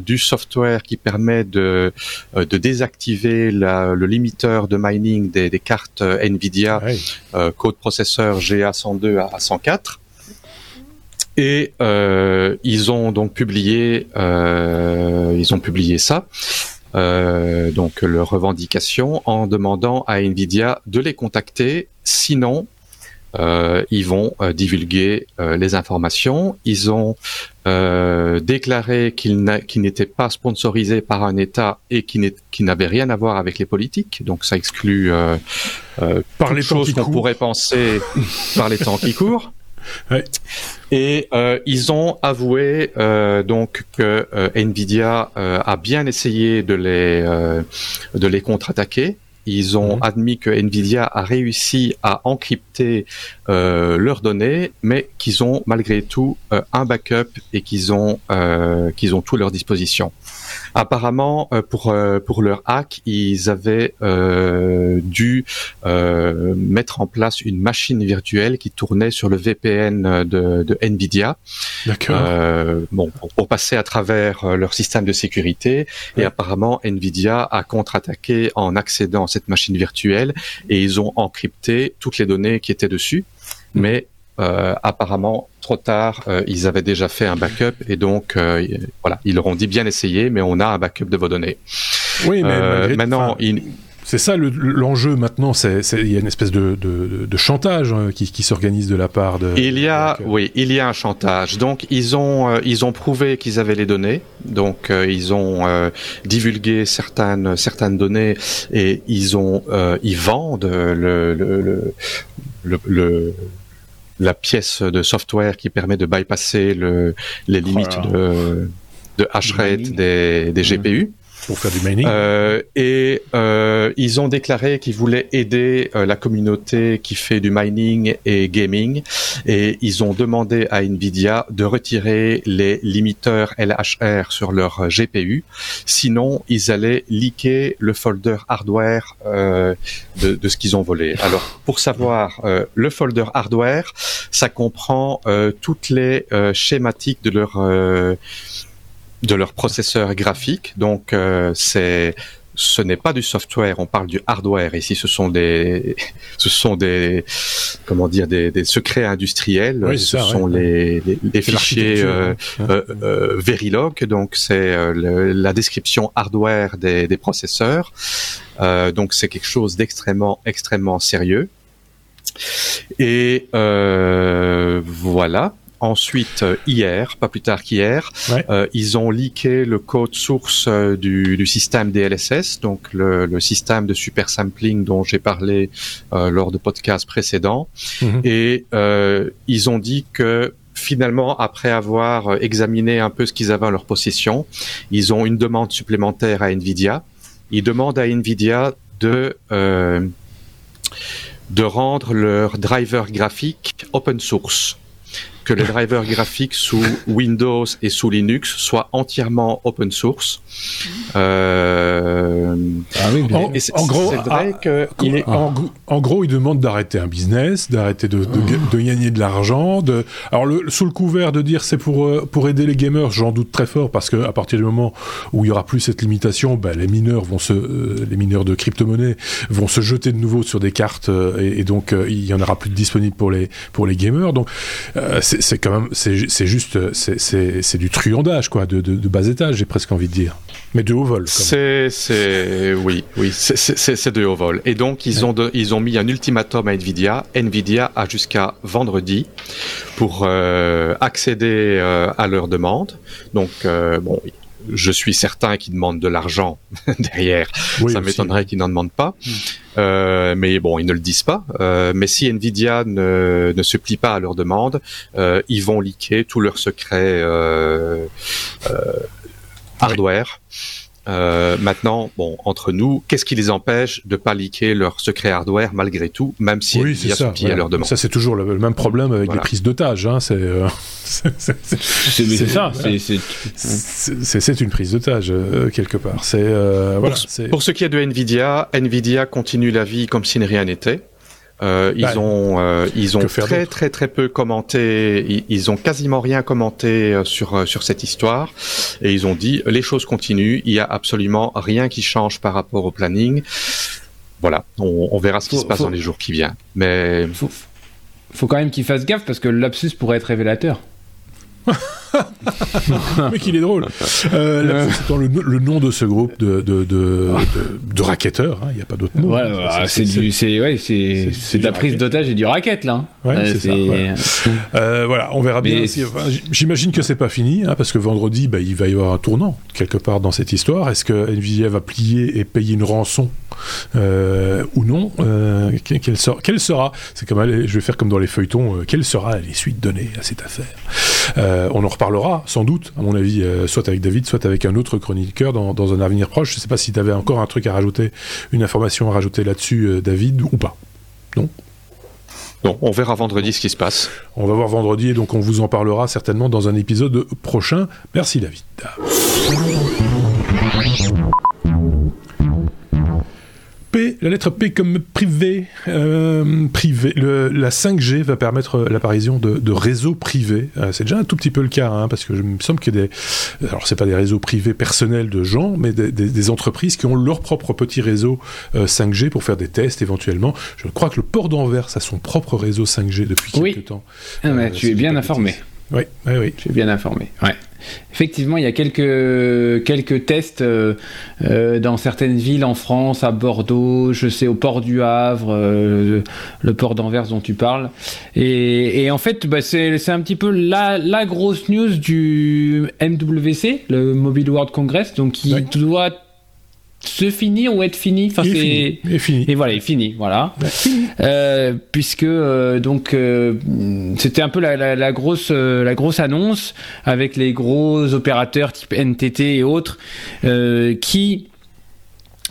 du software qui permet de de désactiver la, le limiteur de mining des, des cartes Nvidia, code processeur GA102 à 104 et euh, ils ont donc publié, euh, ils ont publié ça, euh, donc leur revendication, en demandant à Nvidia de les contacter. Sinon, euh, ils vont euh, divulguer euh, les informations. Ils ont déclaré qu'ils n'étaient pas sponsorisés par un État et qu'ils n'avaient rien à voir avec les politiques. Donc ça exclut par les choses qu'on pourrait penser par les temps qui courent. Et euh, ils ont avoué euh, donc que euh, Nvidia a bien essayé de les de les contre-attaquer. Ils ont mhm. admis que Nvidia a réussi à encrypter leurs données, mais qu'ils ont malgré tout un backup et qu'ils ont qu'ils ont tout à leur disposition. Apparemment, euh, pour euh, pour leur hack, ils avaient euh, dû mettre en place une machine virtuelle qui tournait sur le VPN de, de Nvidia. D'accord. bon, pour, passer à travers leur système de sécurité. Et apparemment, Nvidia a contre-attaqué en accédant à cette machine virtuelle et ils ont encrypté toutes les données qui étaient dessus. Mais euh, apparemment trop tard, euh, ils avaient déjà fait un backup et donc euh, voilà, ils leur ont dit bien essayé, mais on a un backup de vos données. Oui, mais maintenant, c'est ça l'enjeu maintenant. C'est il y a une espèce de, de, de chantage hein, qui, qui s'organise de la part de. Il y a, oui, il y a un chantage. Donc ils ont ils ont prouvé qu'ils avaient les données. Donc ils ont divulgué certaines certaines données et ils ont ils vendent le, le, le, le la pièce de software qui permet de bypasser le, les limites de, de hash rate des, des GPU pour faire du mining. Euh, et euh, ils ont déclaré qu'ils voulaient aider euh, la communauté qui fait du mining et gaming, et ils ont demandé à Nvidia de retirer les limiteurs LHR sur leur GPU, sinon ils allaient leaker le folder hardware de, de, ce qu'ils ont volé. Alors pour savoir, le folder hardware, ça comprend toutes les schématiques de leur de leur processeur graphique. Donc euh, c'est ce n'est pas du software, on parle du hardware. Ici, ce sont des, (laughs) ce sont des, comment dire, des, des secrets industriels. ce sont les, les, fichiers euh, euh, euh, Verilog. Donc, c'est la description hardware des, des processeurs. donc, c'est quelque chose d'extrêmement, extrêmement sérieux. Et voilà. Ensuite, euh, hier, pas plus tard qu'hier, euh, ils ont leaké le code source euh, du, du, système DLSS, donc le, le, système de super sampling dont j'ai parlé lors de podcasts précédents. Mhm. Et ils ont dit que finalement, après avoir examiné un peu ce qu'ils avaient en leur possession, ils ont une demande supplémentaire à Nvidia. Ils demandent à Nvidia de de rendre leur driver graphique open source que les drivers graphiques sous Windows et sous Linux soient entièrement open source. Euh... Ah oui, en, en, gros, vrai que il est... en, gros, il demande d'arrêter un business, d'arrêter de, de, de, gagner de l'argent. De... Alors, le, sous le couvert de dire c'est pour euh, pour aider les gamers, j'en doute très fort parce que à partir du moment où il y aura plus cette limitation, ben, les mineurs vont se, euh, les mineurs de crypto-monnaie vont se jeter de nouveau sur des cartes euh, et, et, donc il y en aura plus de disponibles pour les pour les gamers. Donc, c'est quand même, c'est juste, c'est du truandage, quoi, de, de, bas étage, j'ai presque envie de dire. Mais de haut vol. C'est, oui, oui, c'est de haut vol. Et donc, ils, ont ils ont mis un ultimatum à Nvidia. Nvidia a jusqu'à vendredi pour euh, accéder euh, à leur demande. Donc, euh, bon, je suis certain qu'ils demandent de l'argent (laughs) derrière. ça m'étonnerait qu'ils n'en demandent pas. Hmm. Euh, mais bon, ils ne le disent pas. Euh, mais si Nvidia ne, ne, se plie pas à leur demande, euh, ils vont liquer tous leurs secrets euh, euh, hardware. Euh, maintenant, bon, entre nous, qu'est-ce qui les empêche de pas liquer leur secret hardware malgré tout, même si oui, Nvidia se plie à leur demande? Ça, c'est toujours le, même problème avec les prises d'otages. Hein, c'est euh, (laughs) c'est ça. C'est une prise d'otage euh, quelque part. C'est euh, voilà, pour, pour ce qui est de Nvidia, Nvidia continue la vie comme si rien n'était. Euh, ils, bah, ont, euh, ils ont très très très peu commenté, ils, ont quasiment rien commenté euh, sur sur cette histoire et ils ont dit les choses continuent, il y a absolument rien qui change par rapport au planning. Voilà, on, on verra ce qui se passe dans les jours qui viennent. Mais faut, faut quand même qu'ils fassent gaffe parce que le lapsus pourrait être révélateur. Mais qu'il est drôle. Euh, c'est le, le, nom de ce groupe de, de, de, de, raquetteurs. Hein. Il n'y a pas d'autre mot. Ouais, c'est c'est ouais, c'est de la prise d'otage et du racket là. Ouais, euh, c'est ça. (laughs) Euh, voilà, on verra bien. J'imagine que c'est pas fini, hein, parce que vendredi, bah, il va y avoir un tournant quelque part dans cette histoire. Est-ce que Nvidia va plier et payer une rançon euh, ou non euh, quelle, sera, quelle sera C'est comme je vais faire comme dans les feuilletons. Euh, quelle sera les suites données à cette affaire? On en reparlera sans doute, à mon avis, soit avec David, soit avec un autre chroniqueur dans, dans un avenir proche. Je ne sais pas si tu avais encore un truc à rajouter, une information à rajouter là-dessus, David, ou pas. Non? Non, on verra vendredi ce qui se passe. On va voir vendredi et donc on vous en parlera certainement dans un épisode prochain. Merci David. P, la lettre P comme privé. Euh, privé. Le, la 5G va permettre l'apparition de, de, réseaux privés. Euh, c'est déjà un tout petit peu le cas, hein, parce que je me semble que des. Alors, c'est pas des réseaux privés personnels de gens, mais des, des, des entreprises qui ont leur propre petit réseau 5G euh, pour faire des tests éventuellement. Je crois que le port d'Anvers a son propre réseau 5G depuis quelques temps. Ah, mais tu es bien informé. Oui, oui, oui. Tu es bien informé. Ouais. Effectivement, il y a quelques, quelques tests euh, euh, dans certaines villes en France, à Bordeaux, je sais, au port du Havre, euh, le port d'Anvers dont tu parles. Et, et en fait, bah, c'est un petit peu la, la grosse news du MWC, le Mobile World Congress, donc qui doit se finir ou être fini. Enfin, c'est fini. Et voilà, il est fini. Voilà. Euh, puisque euh, donc euh, c'était un peu la, la, grosse la grosse annonce avec les gros opérateurs type NTT et autres qui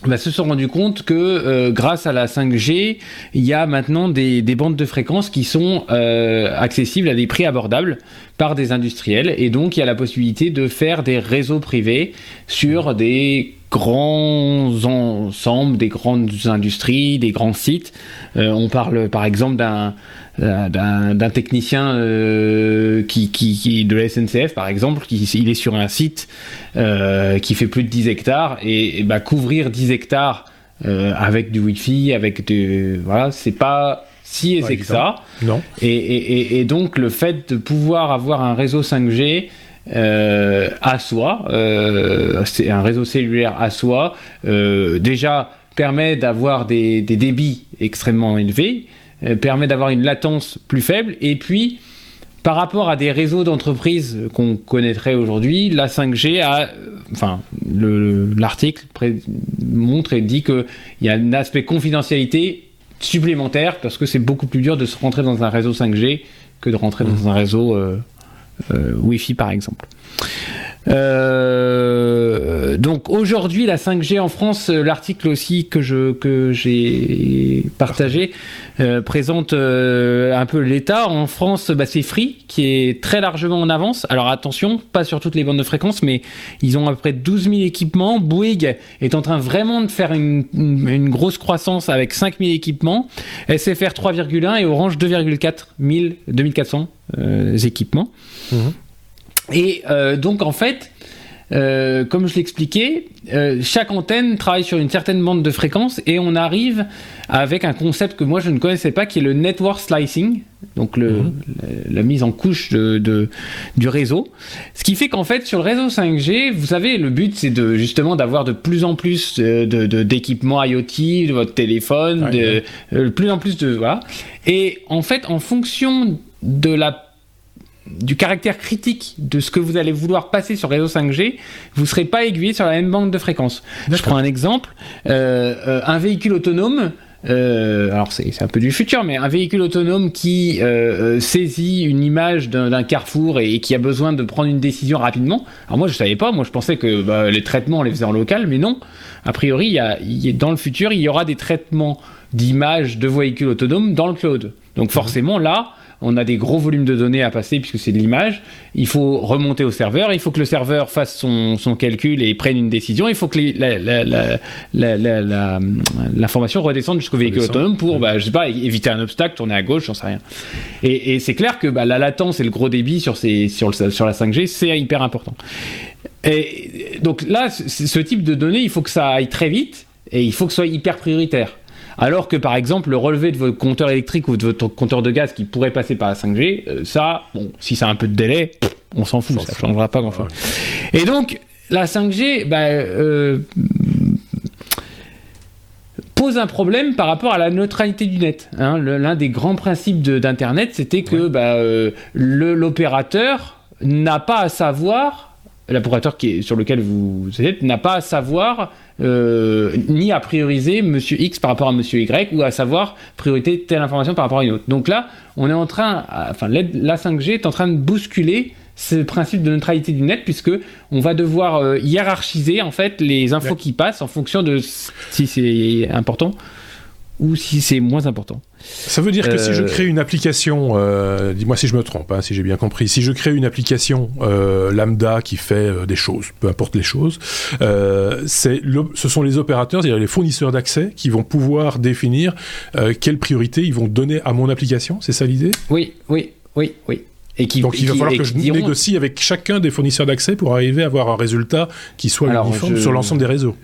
bah, se sont rendus compte que grâce à la 5G, il y a maintenant des, des bandes de fréquences qui sont accessibles à des prix abordables par des industriels et donc il y a la possibilité de faire des réseaux privés sur des grands ensembles, des grandes industries, des grands sites. Euh, on parle par exemple d'un euh, d'un technicien euh, qui, qui, de la SNCF par exemple, qui il est sur un site qui fait plus de 10 hectares et, bah, couvrir 10 hectares avec du wifi, avec du voilà, c'est pas si aisé que ça. Non. Et, et, et, donc le fait de pouvoir avoir un réseau 5G euh, à soi, euh, c'est un réseau cellulaire à soi, euh, déjà permet d'avoir des, des, débits extrêmement élevés, euh, permet d'avoir une latence plus faible, et puis par rapport à des réseaux d'entreprises qu'on connaîtrait aujourd'hui, la 5G a, enfin, l'article montre et dit qu'il y a un aspect confidentialité supplémentaire parce que c'est beaucoup plus dur de se rentrer dans un réseau 5G que de rentrer dans mmh. un réseau euh, euh, Wi-Fi par exemple. Euh, donc aujourd'hui la 5G en France, euh, l'article aussi que je que j'ai partagé euh, présente un peu l'état. En France, bah, c'est Free qui est très largement en avance. Alors attention, pas sur toutes les bandes de fréquences, mais ils ont à peu près 12 000 équipements. Bouygues est en train vraiment de faire une, une, grosse croissance avec 5 000 équipements. SFR 3,1 et Orange 2,4 2400 équipements. Mmh. Et euh, donc en fait, euh, comme je l'expliquais, euh, chaque antenne travaille sur une certaine bande de fréquence et on arrive avec un concept que moi je ne connaissais pas qui est le network slicing, donc le, Mhm. la, mise en couche de, de- du réseau. Ce qui fait qu'en fait sur le réseau 5G, vous savez, le but c'est de justement d'avoir de plus en plus euh, de de- d'équipements IoT, de votre téléphone, de, euh, plus en plus de voilà. Et en fait, en fonction de la du caractère critique de ce que vous allez vouloir passer sur réseau 5G, vous serez pas aiguillé sur la même bande de fréquence. Je prends un exemple, euh, euh, un véhicule autonome. euh, alors c'est un peu du futur, mais un véhicule autonome qui euh, saisit une image d'un carrefour et, et qui a besoin de prendre une décision rapidement. Alors moi je savais pas, moi je pensais que bah, les traitements on les faisait en local, mais non. A priori, il y a, il y a- dans le futur, il y aura des traitements d'images de véhicules autonomes dans le cloud. Donc forcément là, on a des gros volumes de données à passer puisque c'est de l'image. Il faut remonter au serveur. Il faut que le serveur fasse son, son calcul et prenne une décision. Il faut que l'information redescende jusqu'au véhicule autonome pour, bah, je sais pas, éviter un obstacle, tourner à gauche, j'en sais rien. Et, et c'est clair que bah, la latence et le gros débit sur, ces, sur, le- sur la 5G, c'est hyper important. Et donc là, ce type de données, il faut que ça aille très vite et il faut que ce soit hyper prioritaire. Alors que par exemple, le relevé de votre compteur électrique ou de votre compteur de gaz qui pourrait passer par la 5G, euh, ça, bon, si ça a un peu de délai, on s'en fout, ça fout. changera pas grand chose. Et donc, la 5G, bah, euh, pose un problème par rapport à la neutralité du net. hein. L'un des grands principes d'Internet, c'était que bah, euh, l'opérateur n'a pas à savoir, l'opérateur sur lequel vous êtes, n'a pas à savoir euh, ni à prioriser Monsieur X par rapport à Monsieur Y ou à savoir priorité telle information par rapport à une autre. Donc là, on est en train, à- enfin la 5G est en train de bousculer ce principe de neutralité du net puisque on va devoir euh, hiérarchiser en fait les infos Ouais. qui passent en fonction de si c'est important ou si c'est moins important. Ça veut dire que si je Euh, crée une application, euh, dis-moi si je me trompe, hein, si j'ai bien compris, si je crée une application euh, lambda qui fait des choses, peu importe les choses, le- ce sont les opérateurs, c'est-à-dire les fournisseurs d'accès, qui vont pouvoir définir euh, quelle priorité ils vont donner à mon application, c'est ça l'idée? Oui, oui, oui, oui. Et qui, Donc il va qui- falloir que je diront- négocie avec chacun des fournisseurs d'accès pour arriver à avoir un résultat qui soit Alors, uniforme je- sur l'ensemble des réseaux.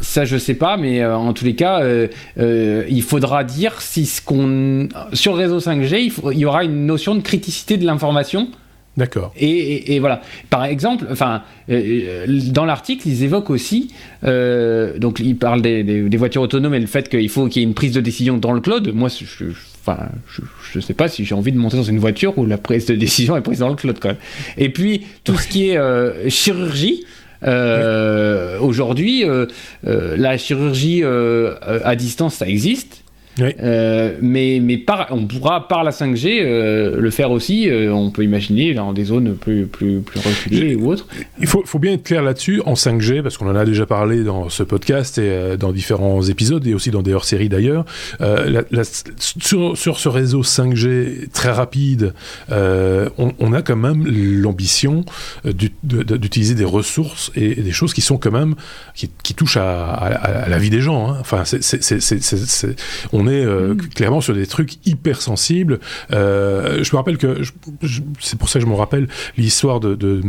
Ça, je sais pas, mais euh, en tous les cas, euh, euh, il faudra dire si ce qu'on sur le réseau 5G, il, faut- il y aura une notion de criticité de l'information. D'accord. Et, et- et voilà. Par exemple, enfin, dans l'article, ils évoquent aussi, donc ils parlent des, des- des voitures autonomes et le fait qu'il faut qu'il y ait une prise de décision dans le cloud. Moi, je, je- enfin, je, je sais pas si j'ai envie de monter dans une voiture où la prise de décision est prise dans le cloud quand même. Et puis tout ce qui est euh, chirurgie. Euh, Aujourd'hui, euh, euh, la chirurgie euh, à distance, ça existe. Oui. Euh, mais mais par, on pourra par la 5G euh, le faire aussi. euh, on peut imaginer dans des zones plus plus plus reculées ou autres. Il faut, faut bien être clair là-dessus, en 5G, parce qu'on en a déjà parlé dans ce podcast et dans différents épisodes, et aussi dans des hors-séries d'ailleurs. Sur, sur ce réseau 5G très rapide, on, on a quand même l'ambition d'utiliser des ressources et, et des choses qui sont quand même, qui, qui touchent à, à- à la vie des gens. hein. Enfin, c'est- c'est- on est euh, clairement sur des trucs hyper sensibles. Euh, je me rappelle que, c'est pour ça que je me rappelle l'histoire de, de-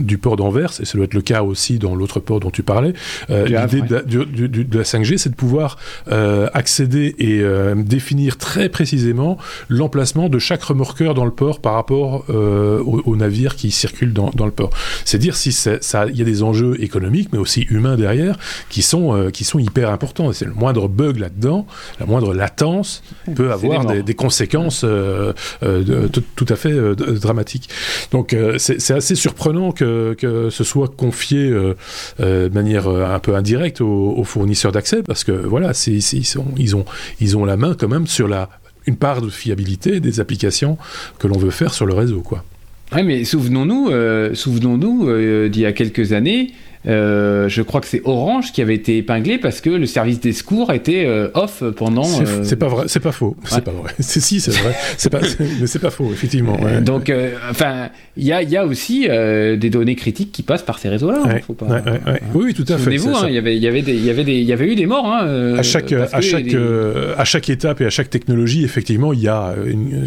du port d'Anvers, et ça doit être le cas aussi dans l'autre port dont tu parlais. Euh, L'idée de, la- du- du- du- de la 5G, c'est de pouvoir euh, accéder et euh, définir très précisément l'emplacement de chaque remorqueur dans le port par rapport euh, aux, aux navires qui circulent dans, dans le port. C'est dire si ça, il y a des enjeux économiques, mais aussi humains derrière, qui sont euh, qui sont hyper importants. C'est le moindre bug là-dedans, la moindre latence peut avoir des conséquences euh, euh, de- tout, tout à fait euh, dramatiques. Donc euh, c'est assez surprenant que, que ce soit confié euh, euh, de manière un peu indirecte aux, aux fournisseurs d'accès, parce que voilà, c'est c'est- ils, sont, ils ont ils ont la main quand même sur la une part de fiabilité des applications que l'on veut faire sur le réseau, quoi. Ouais, mais souvenons-nous, euh, souvenons-nous euh, d'il y a quelques années, Euh, je crois que c'est Orange qui avait été épinglé parce que le service des secours était euh, off pendant. C'est pas vrai, c'est pas faux, c'est pas vrai. (laughs) si, c'est vrai, c'est pas, mais c'est pas faux, effectivement. Donc, enfin, il y a, y a aussi des données critiques qui passent par ces réseaux-là. Hein, faut pas, oui, oui, tout à fait. Souvenez-vous, hein, il y avait, il y avait des, il y avait des, il y avait eu des morts. Hein, à chaque, à chaque, à chaque étape et à chaque technologie, effectivement, il y a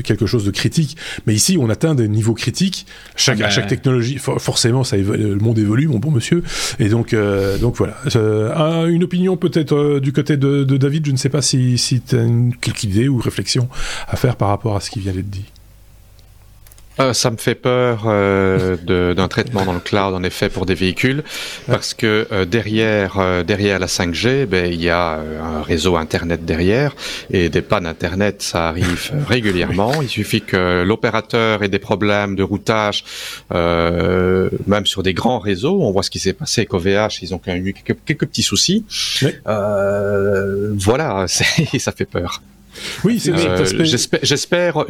quelque chose de critique. Mais ici, on atteint des niveaux critiques. Chaque, à chaque technologie, forcément, ça le monde évolue, mon bon monsieur. Et donc, euh, donc voilà. Euh, une opinion peut-être euh, du côté de, David. Je ne sais pas si, si tu as une, quelque idée ou réflexion à faire par rapport à ce qui vient d'être dit. Euh, ça me fait peur euh, d'un traitement dans le cloud, en effet, pour des véhicules, parce que euh, derrière, euh, derrière la 5G, ben, il y a un réseau Internet derrière, et des pannes Internet, ça arrive (laughs) régulièrement. Il suffit que l'opérateur ait des problèmes de routage, même sur des grands réseaux. On voit ce qui s'est passé avec OVH, ils ont quand même eu quelques, quelques petits soucis. voilà, (laughs) ça fait peur. Oui, c'est J'espère,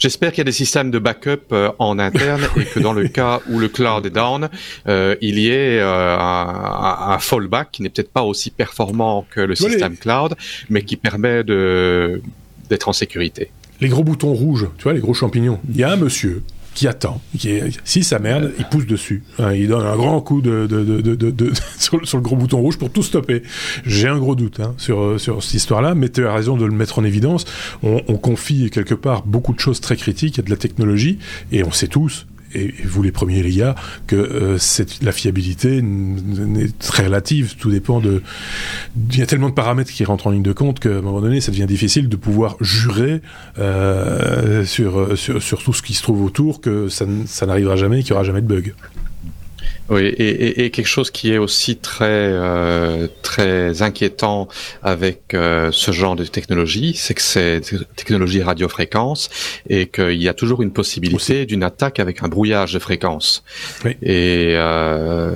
J'espère qu'il y a des systèmes de backup euh, en interne et que dans le (laughs) cas où le cloud est down, euh, il y ait euh, un, un, fallback qui n'est peut-être pas aussi performant que le système cloud, mais qui permet de d'être en sécurité. Les gros boutons rouges, tu vois, les gros champignons. Il y a un monsieur qui attend, qui est, si ça merde, il pousse dessus. Hein, il donne un grand coup (laughs) sur, le gros bouton rouge pour tout stopper. J'ai un gros doute hein, sur, euh, sur cette histoire-là, mais tu as raison de le mettre en évidence. On, on confie quelque part beaucoup de choses très critiques à de la technologie, et on sait tous, et, vous les premiers les gars, que euh, la fiabilité est très relative. Tout dépend de. Il y a tellement de paramètres qui rentrent en ligne de compte qu'à un moment donné, ça devient difficile de pouvoir jurer euh, sur, sur, sur, tout ce qui se trouve autour que ça, n'arrivera jamais et qu'il n'y aura jamais de bug. Oui, et, et, quelque chose qui est aussi très euh, très inquiétant avec euh, ce genre de technologie, c'est que c'est technologie radiofréquence et qu'il y a toujours une possibilité d'une attaque avec un brouillage de fréquence. Oui. Et euh,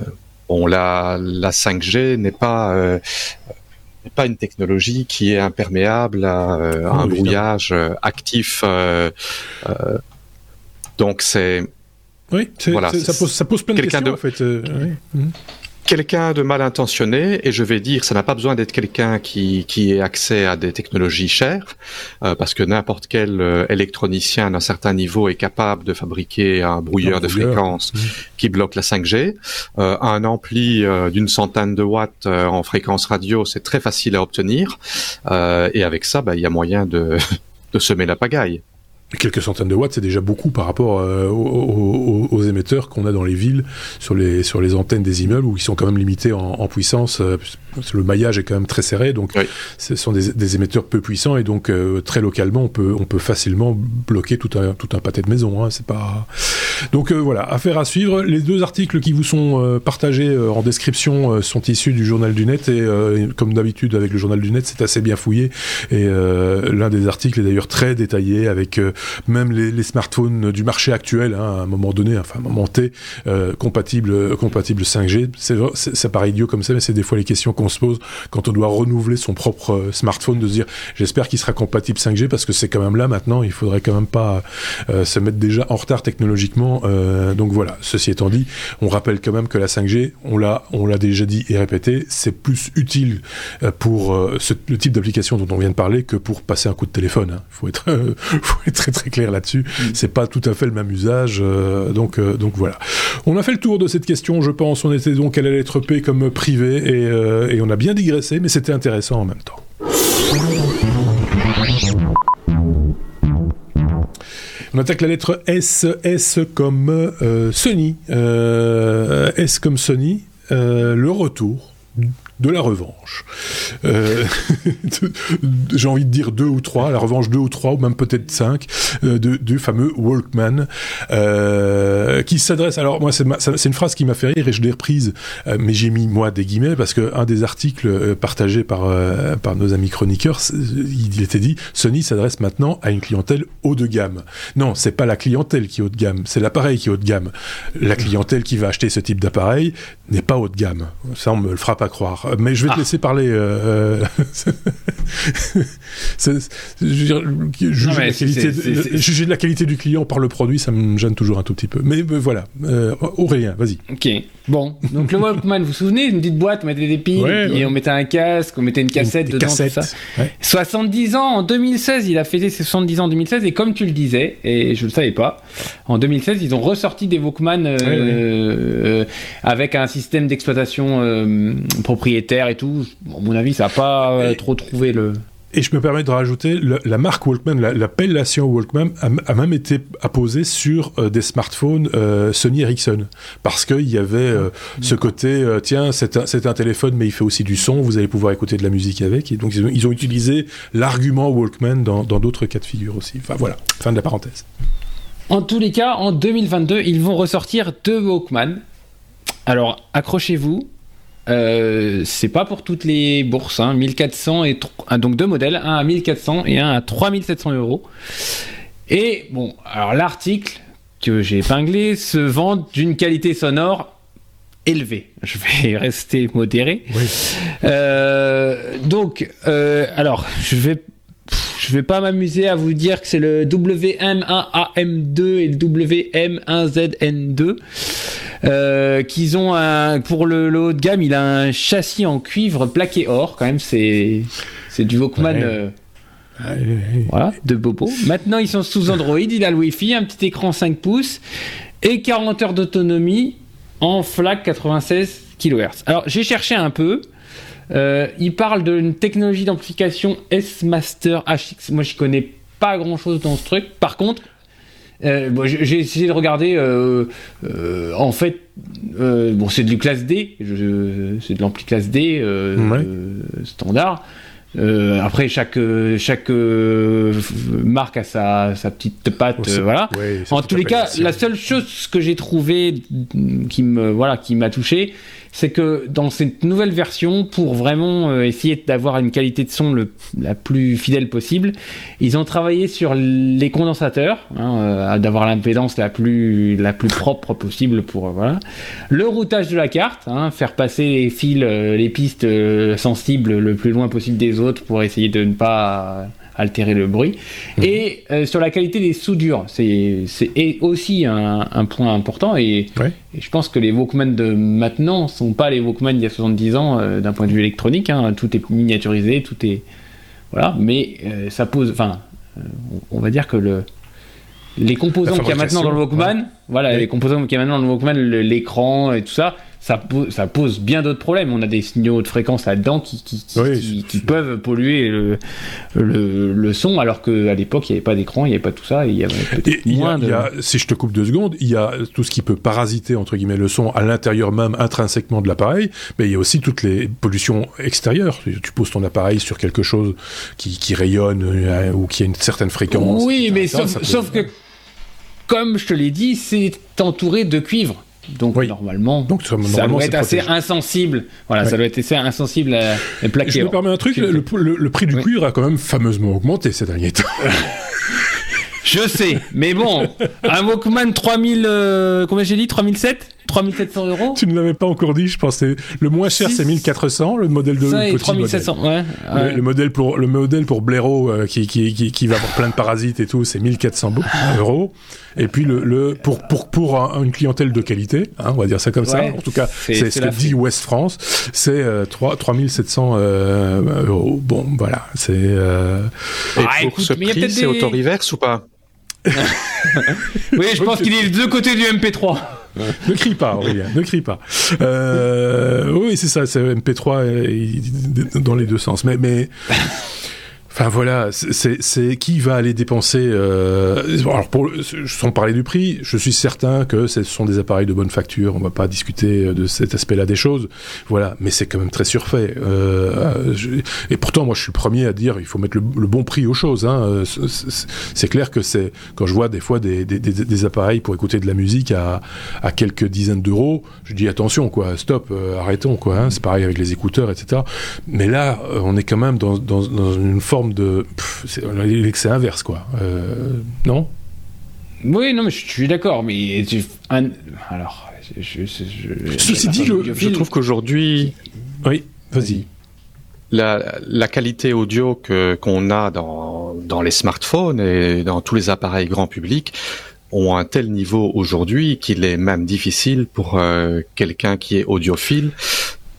bon, la la 5G n'est pas euh, pas une technologie qui est imperméable à, euh, un brouillage actif. donc c'est oui, voilà. ça, pose, ça, pose, plein de questions, en fait. Euh, mhm. Quelqu'un de mal intentionné, et je vais dire, ça n'a pas besoin d'être quelqu'un qui, qui ait accès à des technologies chères, euh, parce que n'importe quel euh, électronicien d'un certain niveau est capable de fabriquer un brouilleur, de fréquence mhm. qui bloque la 5G. un ampli d'une centaine de watts en fréquence radio, c'est très facile à obtenir, et avec ça, bah, il y a moyen de, (laughs) de semer la pagaille quelques centaines de watts, c'est déjà beaucoup par rapport euh, aux, émetteurs qu'on a dans les villes, sur les, sur les antennes des immeubles, où ils sont quand même limités en, puissance. Euh, le maillage est quand même très serré, donc ce sont des, émetteurs peu puissants, et donc euh, très localement, on peut, on peut facilement bloquer tout un, tout un pâté de maison. Hein, c'est pas... Donc voilà, affaire à suivre. Les deux articles qui vous sont partagés en description sont issus du Journal du Net, et comme d'habitude avec le Journal du Net, c'est assez bien fouillé, et l'un des articles est d'ailleurs très détaillé, avec même les, smartphones du marché actuel, hein, à un moment donné, enfin à un moment T, euh, compatible, compatible 5G. C'est, ça paraît idiot comme ça, mais c'est des fois les questions qu'on se pose quand on doit renouveler son propre euh, smartphone, de se dire j'espère qu'il sera compatible 5G parce que c'est quand même là maintenant, il faudrait quand même pas euh, se mettre déjà en retard technologiquement. donc voilà. Ceci étant dit, on rappelle quand même que la 5G, on l'a, on l'a déjà dit et répété, c'est plus utile pour ce, le type d'application dont on vient de parler que pour passer un coup de téléphone. Il hein. faut être, (laughs) faut être très très clair là-dessus. Mm. C'est pas tout à fait le même usage. Euh, donc, euh, donc voilà. On a fait le tour de cette question, je pense. On était donc à la lettre P comme privé euh, et on a bien digressé, mais c'était intéressant en même temps. On attaque la lettre S, S comme Sony, S comme Sony, le retour de la revanche. Euh, (laughs) j'ai envie de dire deux ou trois, la revanche deux ou trois, ou même peut-être cinq, euh, de, du fameux Walkman, euh, qui s'adresse. Alors moi, c'est, une phrase qui m'a fait rire et je l'ai reprise, mais j'ai mis moi des guillemets parce que un des articles partagés par par nos amis chroniqueurs, il était dit Sony s'adresse maintenant à une clientèle haut de gamme. Non, c'est pas la clientèle qui est haut de gamme, c'est l'appareil qui est haut de gamme. La clientèle qui va acheter ce type d'appareil n'est pas haut de gamme. Ça, on me le fera pas croire. Mais je vais te ah. laisser parler. Euh, juger, de la qualité du client par le produit, ça me gêne toujours un tout petit peu. Mais voilà, Aurélien, vas-y. Ok. Bon, donc le Walkman, vous vous souvenez, une petite boîte, on mettait des piles, et on mettait un casque, on mettait une cassette dedans, tout ça. 70 ans en 2016, il a fêté ses 70 ans en 2016, et comme tu le disais, et je le savais pas, en 2016, ils ont ressorti des Walkman euh, euh, avec un système d'exploitation euh, propriétaire et tout. À mon avis, ça n'a pas trop trouvé le. Et je me permets de rajouter, la marque Walkman, l'appellation Walkman a, même été apposée sur euh, des smartphones euh, Sony Ericsson. Parce qu'il y avait euh, ce côté, tiens, c'est un, un, téléphone, mais il fait aussi du son, vous allez pouvoir écouter de la musique avec. Et donc, ils ont, utilisé l'argument Walkman dans d'autres cas de figure aussi. Enfin, voilà, fin de la parenthèse. En tous les cas, en 2022, ils vont ressortir deux Walkman. Alors, accrochez-vous, euh, c'est pas pour toutes les bourses, 1400 hein. et ah, donc deux modèles, un à 1400 et un à 3700 euros. Et bon, alors l'article que j'ai épinglé se vend d'une qualité sonore élevée. Je vais (laughs) rester modéré. Euh, donc, euh, alors, je vais je vais pas m'amuser à vous dire que c'est le WM1AM2 et le WM1ZN2. Euh, qu'ils ont un, pour le, haut de gamme, il a un châssis en cuivre plaqué or. Quand même, c'est c'est du Walkman. Euh, voilà, de Bobo. Maintenant, ils sont sous Android. Il a le Wi-Fi, un petit écran 5 pouces et 40 heures d'autonomie en FLAC 96 kHz. Alors, j'ai cherché un peu. Euh, il parle d'une technologie d'amplification S-Master HX. Moi, je connais pas grand chose dans ce truc. Par contre, euh, j'ai essayé de regarder. Euh, euh, en fait, bon, c'est du classe D. C'est de l'ampli classe D standard. après, chaque chaque marque a sa, sa petite patte, voilà. en tous les cas, la seule chose que j'ai trouvé qui me voilà qui m'a touché, c'est que dans cette nouvelle version, pour vraiment euh, essayer d'avoir une qualité de son le, la plus fidèle possible, ils ont travaillé sur les condensateurs, hein, euh, d'avoir l'impédance la plus, la plus propre possible pour euh, voilà. Le routage de la carte, hein, faire passer les fils, les pistes sensibles le plus loin possible des autres pour essayer de ne pas altérer le bruit. Mhm. Et euh, sur la qualité des soudures, c'est aussi un, point important. Et, je pense que les Walkman de maintenant sont pas les Walkman d'il y a 70 ans euh, d'un point de vue électronique. Hein. Tout est miniaturisé, tout est. Voilà. Mais euh, ça pose. Enfin, on va dire que le. Les composants qu'il y a maintenant dans le Walkman, voilà, les composants qu'il y a maintenant dans le Walkman, l'écran et tout ça, ça, pose, ça pose bien d'autres problèmes. On a des signaux de fréquence là-dedans qui, qui, peuvent polluer le, le, son, alors qu'à l'époque, il n'y avait pas d'écran, il n'y avait pas tout ça, et il y avait peut-être moins de... si je te coupe deux secondes, il y a tout ce qui peut parasiter, entre guillemets, le son à l'intérieur même, intrinsèquement de l'appareil, mais il y a aussi toutes les pollutions extérieures. Tu poses ton appareil sur quelque chose qui, qui rayonne euh, ou qui a une certaine fréquence. Oui, mais sauf, sauf que, comme je te l'ai dit, c'est entouré de cuivre. Donc normalement, Donc, ça doit être assez insensible. Voilà, ça doit être assez insensible à, à plaquer. Je me permets un truc, le, prix du cuir a quand même fameusement augmenté ces derniers temps. (laughs) Je sais, mais bon, un Walkman 3000, euh, combien j'ai dit 3007 3700 euros Tu ne l'avais pas encore dit, je pense. Le moins cher, c'est 1400, le modèle de Ça, 3700, ouais. Le, modèle pour le modèle pour Blaireau euh, qui, qui, qui, va avoir plein de parasites et tout, c'est 1400 euros. Et puis le, le pour pour pour une clientèle de qualité, hein, on va dire ça comme ça. En tout cas, c'est ce que dit Ouest France, c'est euh, 3 3700 euh, euros. Bon, voilà, c'est. Euh... Et ah, pour écoute, ce prix, c'est des... auto-reverse ou pas? (laughs) Oui, je pense qu'il est de deux côtés du MP3. Ne crie pas, Aurélien, ne crie pas. Euh, oui, c'est ça, c'est MP3 dans les deux sens. Mais Enfin voilà, c'est qui va aller dépenser. Euh, alors pour, sans parler du prix, je suis certain que ce sont des appareils de bonne facture. On va pas discuter de cet aspect-là des choses. Voilà, mais c'est quand même très surfait. Euh, et pourtant, moi, je suis le premier à dire il faut mettre le, bon prix aux choses. Hein. C'est clair que c'est quand je vois des fois des, des, des, appareils pour écouter de la musique à, à quelques dizaines d'euros, je dis attention quoi, stop, euh, arrêtons quoi. Hein. C'est pareil avec les écouteurs, etc. Mais là, euh, on est quand même dans, dans, dans une forme de. C'est inverse, quoi. Euh, non? Oui, non, mais je suis d'accord, mais. Alors. Ceci dit, je, trouve qu'aujourd'hui. Oui. Vas-y. La, la, qualité audio que qu'on a dans, dans les smartphones et dans tous les appareils grand public ont un tel niveau aujourd'hui qu'il est même difficile pour euh, quelqu'un qui est audiophile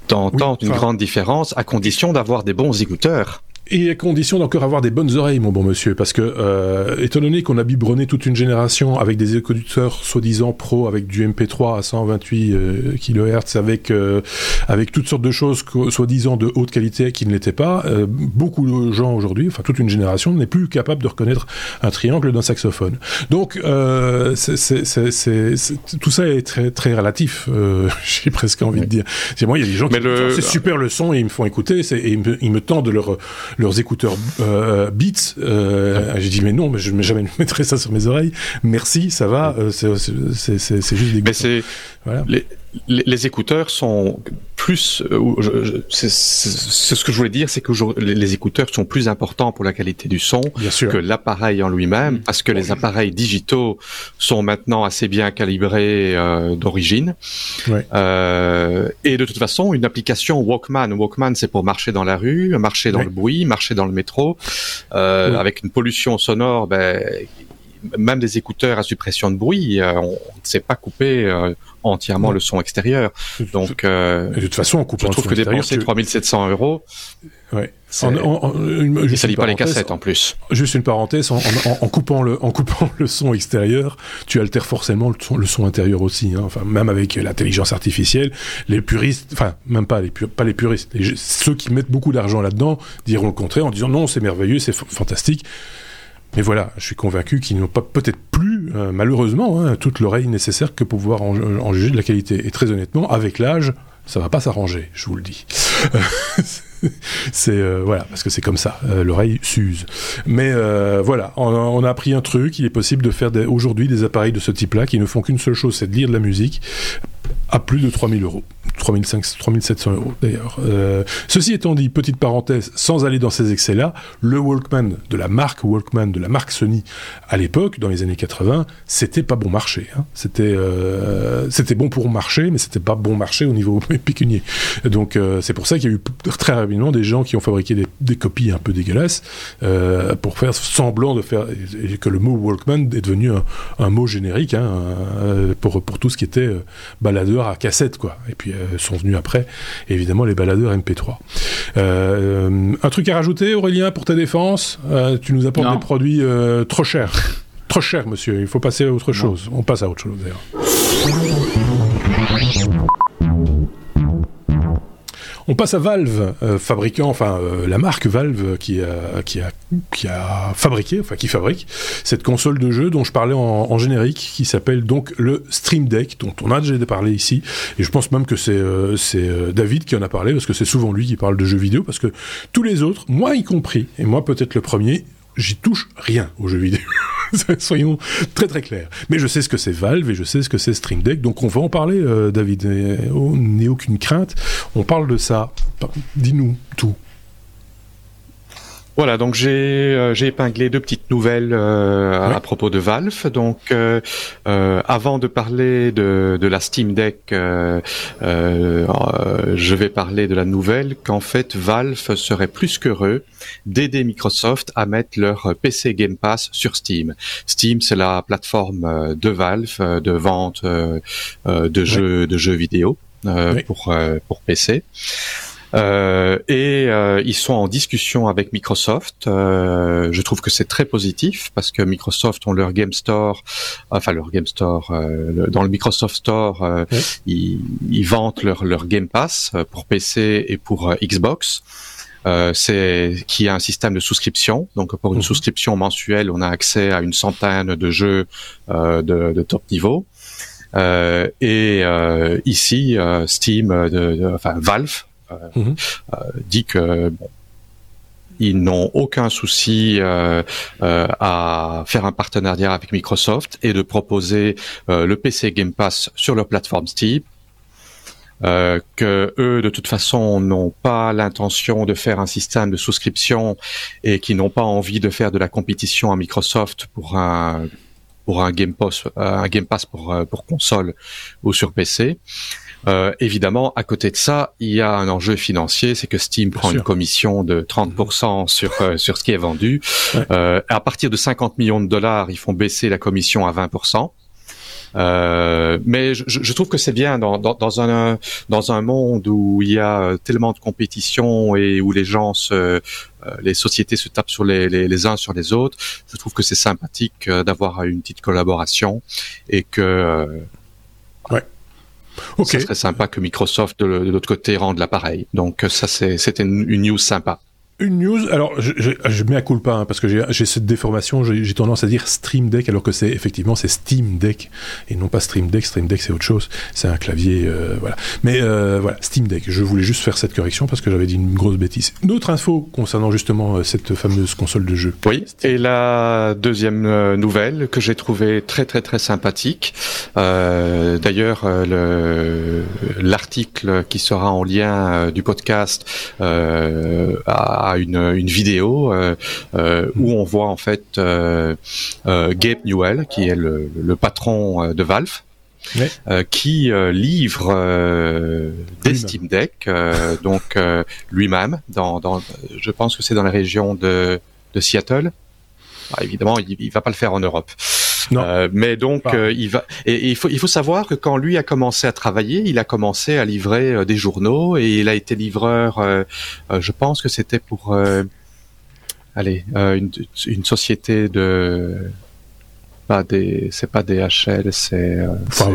d'entendre une grande différence à condition d'avoir des bons écouteurs. Et à condition d'encore avoir des bonnes oreilles, mon bon monsieur, parce que euh, étant donné qu'on a biberonné toute une génération avec des écouteurs soi-disant pro, avec du MP3 à 128 euh, kHz, avec euh, avec toutes sortes de choses soi-disant de haute qualité qui ne l'étaient pas, euh, beaucoup de gens aujourd'hui, enfin toute une génération, n'est plus capable de reconnaître un triangle d'un saxophone. Donc euh, tout ça est très très relatif. (laughs) J'ai presque envie de dire. C'est moi, il y a des gens qui le... c'est super le son et ils me font écouter, et ils me, ils me tendent leur leurs écouteurs euh, Beats. Euh, J'ai dit mais non, mais je ne jamais (laughs) mettrai ça sur mes oreilles. Merci, ça va. Euh, c'est juste des. Mais c'est voilà. les, les, écouteurs sont plus, euh, c'est ce que je voulais dire, c'est que les écouteurs sont plus importants pour la qualité du son que l'appareil en lui-même, parce que les appareils digitaux sont maintenant assez bien calibrés euh, d'origine. Euh, et de toute façon, une application Walkman, Walkman c'est pour marcher dans la rue, marcher dans le bruit, marcher dans le métro, euh, avec une pollution sonore, ben, même des écouteurs à suppression de bruit, euh, on ne sait pas couper euh, entièrement le son extérieur. Donc, euh, de toute façon, on coupe je trouve que dépenser 3700 euros, ouais. et ça lit pas les cassettes en plus. Juste une parenthèse, en, coupant le, en coupant le son extérieur, tu altères forcément le son, le son intérieur aussi. Hein. Enfin, même avec l'intelligence artificielle, les puristes, enfin, même pas les, pas les puristes, ceux qui mettent beaucoup d'argent là-dedans diront le contraire en disant non, c'est merveilleux, c'est fantastique. Mais voilà, je suis convaincu qu'ils n'ont peut-être plus, euh, malheureusement, hein, toute l'oreille nécessaire que pour pouvoir en, juger de la qualité. Et très honnêtement, avec l'âge, ça va pas s'arranger, je vous le dis. (laughs) c'est euh, voilà parce que c'est comme ça euh, l'oreille s'use mais voilà on, a appris un truc il est possible de faire aujourd'hui des appareils de ce type là qui ne font qu'une seule chose c'est de lire de la musique à plus de 3000 euros 3500, 3700 euros d'ailleurs. Euh, ceci étant dit, petite parenthèse, sans aller dans ces excès-là, le Walkman de la marque Walkman, de la marque Sony, à l'époque, dans les années 80, c'était pas bon marché. Hein. C'était euh, c'était bon pour marcher, mais c'était pas bon marché au niveau (laughs) pécunier. Donc euh, c'est pour ça qu'il y a eu très rapidement des gens qui ont fabriqué des, des copies un peu dégueulasses pour faire semblant de faire que le mot Walkman est devenu un, un mot générique hein, pour pour tout ce qui était à cassette quoi. Et puis euh, sont venus après, évidemment les baladeurs MP3. Euh, un truc à rajouter, Aurélien, pour ta défense? Euh, Tu nous apportes des produits trop chers. trop chers, monsieur. Il faut passer à autre chose. On passe à autre chose, d'ailleurs. On passe à Valve, euh, fabricant, enfin euh, la marque Valve qui a, qui a, qui a fabriqué, enfin qui fabrique cette console de jeu dont je parlais en, générique, qui s'appelle donc le Stream Deck, dont on a déjà parlé ici, et je pense même que c'est euh, c'est David qui en a parlé parce que c'est souvent lui qui parle de jeux vidéo, parce que tous les autres, moi y compris, et moi peut-être le premier, j'y touche rien aux jeux vidéo. (laughs) Soyons très très clairs. Mais je sais ce que c'est Valve et je sais ce que c'est Stream Deck, donc on va en parler, euh, David. On n'est aucune crainte. On parle de ça. Dis-nous tout. Voilà, donc j'ai euh, j'ai épinglé deux petites nouvelles euh, à propos de Valve. Donc, euh, avant de parler de, de la Steam Deck, je vais parler de la nouvelle qu'en fait Valve serait plus qu'heureux d'aider Microsoft à mettre leur PC Game Pass sur Steam. Steam, c'est la plateforme de Valve de vente de jeux de jeux vidéo pour pour PC. Euh, et euh, ils sont en discussion avec Microsoft. Euh, je trouve que c'est très positif parce que Microsoft ont leur Game Store, enfin leur Game Store, dans le Microsoft Store, ils, ils, vantent leur, leur Game Pass pour PC et pour Xbox. Euh, c'est qui a un système de souscription. Donc pour une mhm. souscription mensuelle, on a accès à une centaine de jeux euh, de, de, top niveau. Euh, et ici, Steam, de, de, enfin Valve euh, mhm. euh, dit que ils n'ont aucun souci euh, euh, à faire un partenariat avec Microsoft et de proposer euh, le PC Game Pass sur leur plateforme Steam. Euh, que eux de toute façon n'ont pas l'intention de faire un système de souscription et qui n'ont pas envie de faire de la compétition à Microsoft pour un pour un Game Pass un Game Pass pour pour console ou sur PC. Euh, évidemment, à côté de ça, il y a un enjeu financier, c'est que Steam prend une commission de 30% sur euh, sur ce qui est vendu. Euh, à partir de 50 millions de dollars, ils font baisser la commission à 20%. Euh, mais je, je, trouve que c'est bien dans, dans, dans, un dans un monde où il y a tellement de compétition et où les gens se euh, les sociétés se tapent sur les, les, les uns sur les autres. Je trouve que c'est sympathique euh, d'avoir une petite collaboration et que ouais. Okay. Serait sympa que Microsoft de, l'autre côté rende l'appareil. Donc ça c'était une news sympa. Une news, alors je, je, je mets à coup pas hein, parce que j'ai cette déformation, j'ai tendance à dire Stream Deck alors que c'est effectivement c'est Steam Deck et non pas Stream Deck. Stream Deck c'est autre chose, c'est un clavier, euh, voilà. Mais euh, voilà, Steam Deck. Je voulais juste faire cette correction parce que j'avais dit une grosse bêtise. D'autres infos concernant justement euh, cette fameuse console de jeu. Oui. Et la deuxième euh, nouvelle que j'ai trouvée très très très sympathique. Euh, D'ailleurs, l'article qui sera en lien du podcast a une, une vidéo euh, euh, où on voit en fait euh, Gabe Newell, qui est le, le patron de Valve. qui livre des Steam Deck, donc lui-même, dans, dans, je pense que c'est dans la région de, de Seattle. Ah, évidemment, il, il va pas le faire en Europe. Euh, mais donc euh, il va et, il faut il faut savoir que quand lui a commencé à travailler, il a commencé à livrer euh, des journaux et il a été livreur. je pense que c'était pour allez une, une société de pas des c'est pas DHL, c'est enfin,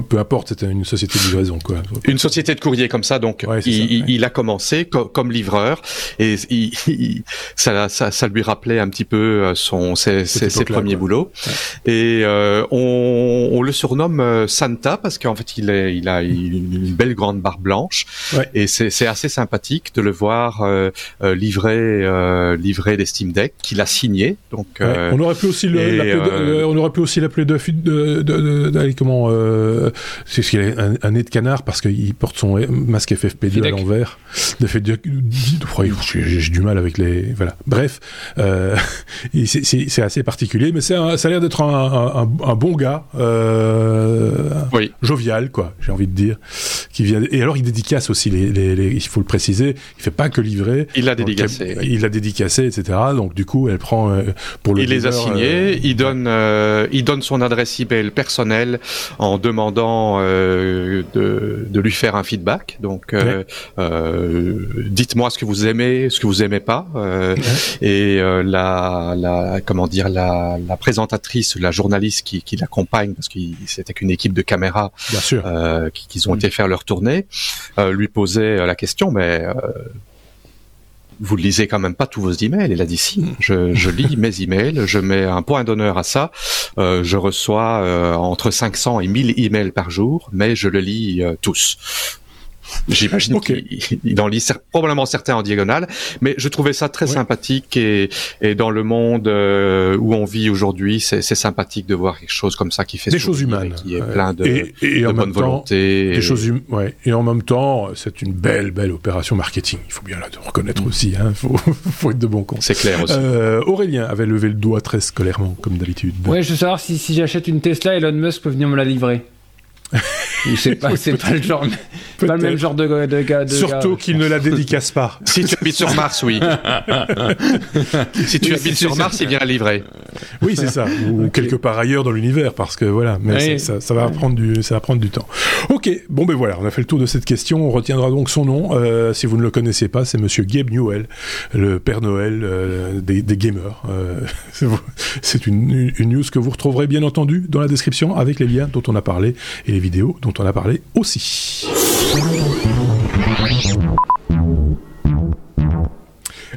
peu importe, c'était une société de livraison, quoi. Une société de courrier comme ça, donc il, il, a commencé comme livreur et il, ça, ça, ça, lui rappelait un petit peu euh, son ses, ses, ses premiers boulots. Et euh, on, on, le surnomme euh, Santa parce qu'en fait il est il a une belle grande barbe blanche. Et c'est assez sympathique de le voir euh, livrer livrer des Steam Deck qu'il a signé. Donc on aurait pu aussi l'appeler de, de, de, de, comment euh, c'est ce qu'il a un, nez de canard parce qu'il porte son masque FFP2 à l'envers. J'ai du mal avec les voilà. Bref, euh, (laughs) c'est assez particulier, mais ça a l'air d'être un, un, bon gars, euh, oui. jovial quoi. J'ai envie de dire, qui vient et alors il dédicace aussi les, les, les, il faut le préciser, il fait pas que livrer. Il l'a dédicacé. Il l'a dédicacé, etc. Donc du coup, elle prend euh, pour le. Il les a signés. il donne, il donne son adresse email personnelle en demandant euh, de, de, lui faire un feedback. Donc, euh, euh, dites-moi ce que vous aimez, ce que vous aimez pas. Et la, la, comment dire, la, la, présentatrice, la journaliste qui, qui l'accompagne, parce que c'était qu'une équipe de caméras, Bien sûr. qui, qui, ont été faire leur tournée, lui posait la question, mais vous lisez quand même pas tous vos emails. Il a dit si, je, je lis mes emails, je mets un point d'honneur à ça. Euh, je reçois euh, entre 500 et 1000 emails par jour, mais je le lis euh, tous. J'imagine qu'il en lit probablement certains en diagonale, mais je trouvais ça très sympathique et, et, dans le monde euh, où on vit aujourd'hui, c'est sympathique de voir quelque chose comme ça qui fait des choses humaines, qui est plein de, et, et de bonne volonté. Des choses hum, ouais. Et en même temps, c'est une belle, belle opération marketing. Il faut bien la reconnaître mm. aussi. Hein. (laughs) Faut, faut être de bon compte. C'est clair aussi. Euh, Aurélien avait levé le doigt très scolairement, comme d'habitude. Ouais, je veux savoir si, si j'achète une Tesla, Elon Musk peut venir me la livrer. C'est pas, c'est pas le genre, pas le même genre de, de gars. Surtout qu'il ne la dédicace pas. (laughs) si tu habites sur Mars, oui. (laughs) si tu habites sur Mars, il vient la livrer. Oui, c'est ça. Ou quelque part ailleurs dans l'univers, parce que voilà. Mais ça, ça, va prendre du, ça va prendre du temps. Ok. Bon, ben voilà, on a fait le tour de cette question. On retiendra donc son nom. Euh, si vous ne le connaissez pas, c'est Monsieur Gabe Newell, le Père Noël euh, des, des, gamers. Euh, (laughs) c'est une, une news que vous retrouverez bien entendu dans la description avec les liens dont on a parlé et les vidéos dont on a parlé aussi.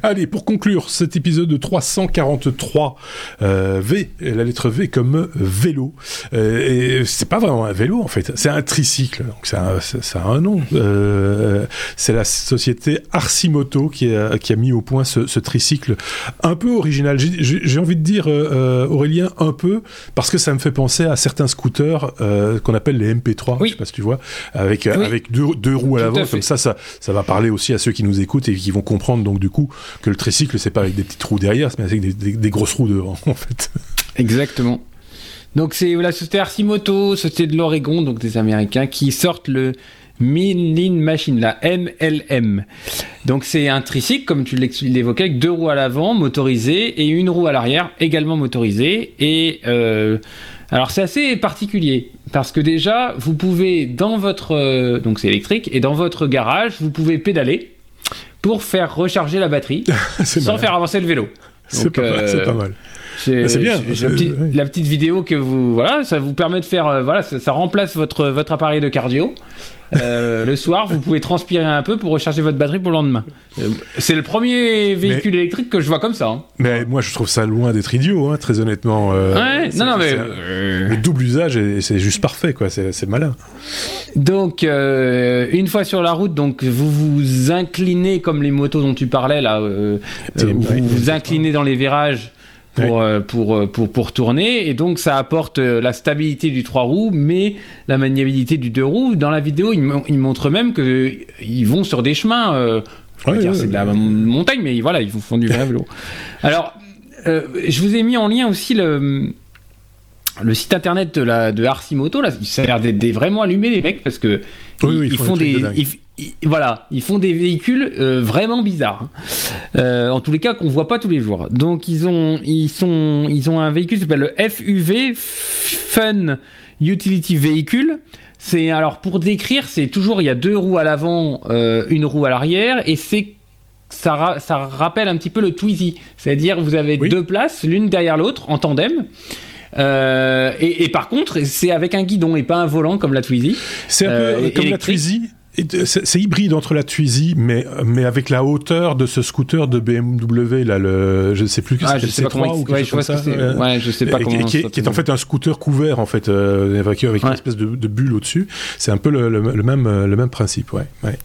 Allez, pour conclure cet épisode de 343, euh, V, la lettre V comme vélo. Euh, et c'est pas vraiment un vélo en fait, c'est un tricycle. Donc ça, ça, a un nom. Euh, c'est la société Arcimoto qui a, qui a mis au point ce, ce tricycle un peu original. J'ai envie de dire euh, Aurélien un peu parce que ça me fait penser à certains scooters euh, qu'on appelle les MP3. Oui. Je sais pas si tu vois, avec avec deux, deux roues à l'avant. Comme ça, ça, ça va parler aussi à ceux qui nous écoutent et qui vont comprendre donc du coup que le tricycle, c'est pas avec des petites roues derrière, mais avec des, grosses roues devant, (laughs) en fait. Exactement. Donc c'est la société Arcimoto, société de l'Oregon, donc des Américains, qui sortent le Lean Machine, la MLM. Donc c'est un tricycle, comme tu l'évoquais, avec deux roues à l'avant motorisées et une roue à l'arrière également motorisée. Et euh, alors c'est assez particulier parce que déjà vous pouvez dans votre euh, donc c'est électrique et dans votre garage vous pouvez pédaler pour faire recharger la batterie (laughs) sans faire avancer le vélo. C'est pas, pas, mal. C'est bien. La, petite, vidéo que vous voilà, ça vous permet de faire euh, voilà, ça, remplace votre votre appareil de cardio. Euh, le soir, vous pouvez transpirer un peu pour recharger votre batterie pour le lendemain. Euh, c'est le premier véhicule électrique que je vois comme ça. Hein. Mais moi, je trouve ça loin d'être idiot, hein, très honnêtement. ouais, non, non, mais le double usage, c'est juste parfait, quoi. C'est malin. Donc, une fois sur la route, donc vous vous inclinez comme les motos dont tu parlais là. vous vous inclinez dans les virages pour, euh, pour, euh, pour, pour, tourner. Et donc, ça apporte euh, la stabilité du trois roues, mais la maniabilité du deux roues. Dans la vidéo, il, il montre même qu'ils vont sur des chemins. c'est de la montagne, mais voilà, ils font du vrai vélo. (laughs) Alors, je vous ai mis en lien aussi le le site internet de la de Arcimoto là ça a l'air d'être vraiment allumé les mecs parce que ils, font des, voilà, ils font des véhicules euh, vraiment bizarres. Hein. Euh, en tous les cas, qu'on voit pas tous les jours. Donc ils ont, ils sont, ils ont un véhicule qui s'appelle le FUV Fun Utility Vehicle. C'est alors pour décrire, c'est toujours il y a deux roues à l'avant, euh, une roue à l'arrière, et c'est ça, ça rappelle un petit peu le Twizy, c'est-à-dire vous avez deux places, l'une derrière l'autre en tandem. et, et, par contre, c'est avec un guidon et pas un volant comme la Twizy. C'est un peu comme la Twizy, c'est hybride entre la Twizy, mais, mais avec la hauteur de ce scooter de BMW, là, le, je sais plus, ah, je sais pas comment, ouais, je ça. Ouais, je sais pas comment. Qui, qui, est en fait un scooter couvert, en fait, euh, avec, avec une espèce de, de bulle au-dessus. C'est un peu le, le, le, même, le même principe, ouais. ouais.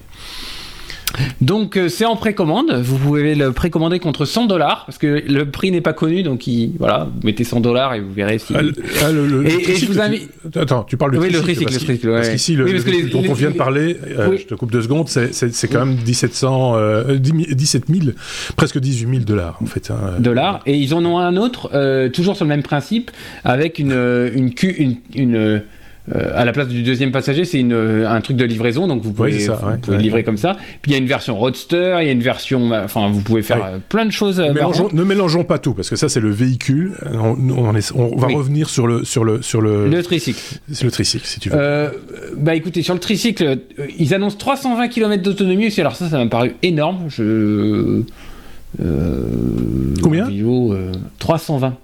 Donc euh, c'est en précommande. Vous pouvez le précommander contre 100 dollars parce que le prix n'est pas connu. Donc voilà, vous mettez 100 dollars et vous verrez si. Ah, le, et, je vous invite. Attends, tu parles du oui, tricycle. le tricycle, parce, qu'ici, le, oui, dont on vient de parler, euh, je te coupe deux secondes, c'est quand même 1700, euh, 17 000, presque 18 000 dollars en fait. Hein. Dollars. Et ils en ont un autre, euh, toujours sur le même principe, avec une une, une, une euh, à la place du deuxième passager, c'est un truc de livraison, donc vous pouvez, livrer comme ça. Puis il y a une version roadster, il y a une version, enfin vous pouvez faire euh, plein de choses. Euh, ne mélangeons pas tout, parce que ça c'est le véhicule. On, on, va revenir sur le sur le sur le. Le tricycle. C'est le tricycle, si tu veux. bah écoutez, sur le tricycle, ils annoncent 320 km d'autonomie. Alors ça, ça m'a paru énorme. Je. Combien 320.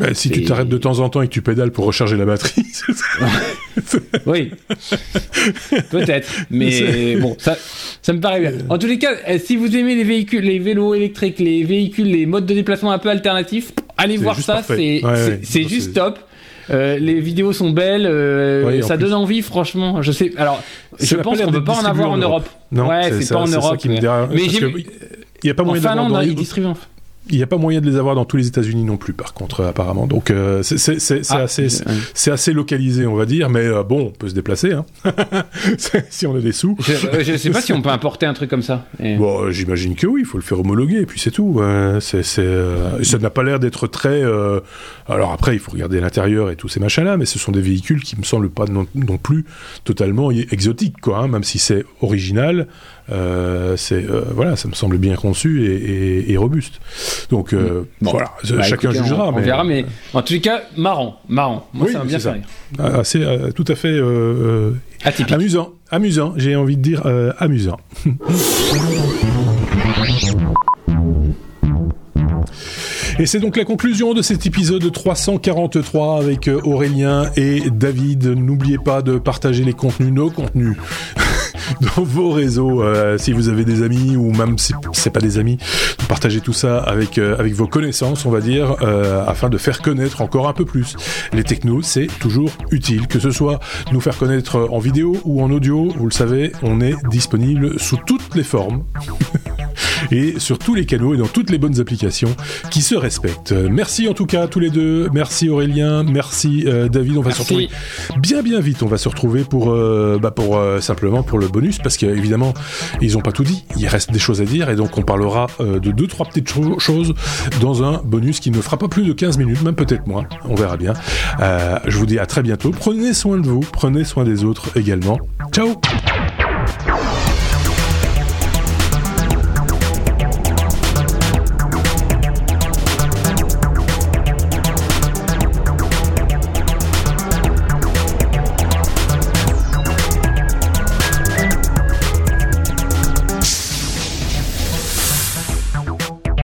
Bah, si tu t'arrêtes de temps en temps et que tu pédales pour recharger la batterie. (laughs) oui. Peut-être. Mais bon, ça, ça me paraît bien. En tous les cas, eh, si vous aimez les véhicules, les vélos électriques, les véhicules, les modes de déplacement un peu alternatifs, allez voir ça. C'est juste top. Euh, les vidéos sont belles, euh, ça donne envie, franchement. Je sais. Alors, je pense qu'on peut pas en avoir en Europe. Non, ouais, c'est pas en Europe. Qui me mais, il n'y a pas moyen Finlande, dans... ils distribuent il n'y a pas moyen de les avoir dans tous les États-Unis non plus, par contre, apparemment. Donc euh, c'est ah, assez, c'est assez localisé, on va dire, mais euh, bon, on peut se déplacer, hein. (laughs) si on a des sous. Je ne sais pas si on peut importer un truc comme ça. Bon, euh, j'imagine que oui, il faut le faire homologuer, et puis c'est tout. c'est, ça n'a pas l'air d'être très. Alors après, il faut regarder l'intérieur et tous ces machins-là, mais ce sont des véhicules qui me semblent pas non, plus totalement exotiques, quoi. Hein, même si c'est original. Euh, c'est euh, voilà, ça me semble bien conçu et, robuste. Donc euh, mm. voilà, bah, chacun jugera. On, mais, verra, mais en les cas, marrant, marrant. Moi, ça m'a bien fait rire. Ah, c'est tout à fait amusant, amusant. J'ai envie de dire amusant. Et c'est donc la conclusion de cet épisode 343 avec Aurélien et David. N'oubliez pas de partager les contenus, nos contenus (laughs) (laughs) dans vos réseaux, euh, si vous avez des amis ou même si c'est pas des amis, partagez tout ça avec euh, avec vos connaissances, on va dire, euh, afin de faire connaître encore un peu plus les technos. C'est toujours utile, que ce soit nous faire connaître en vidéo ou en audio. Vous le savez, on est disponible sous toutes les formes. (laughs) et sur tous les canaux et dans toutes les bonnes applications qui se respectent. Merci en tout cas à tous les deux. Merci Aurélien. Merci David. On va se retrouver bien bien vite. On va se retrouver pour bah pour simplement pour le bonus parce qu'évidemment ils ont pas tout dit. Il reste des choses à dire et donc on parlera de deux trois petites choses dans un bonus qui ne fera pas plus de 15 minutes, même peut-être moins. On verra bien. je vous dis à très bientôt. Prenez soin de vous, prenez soin des autres également. Ciao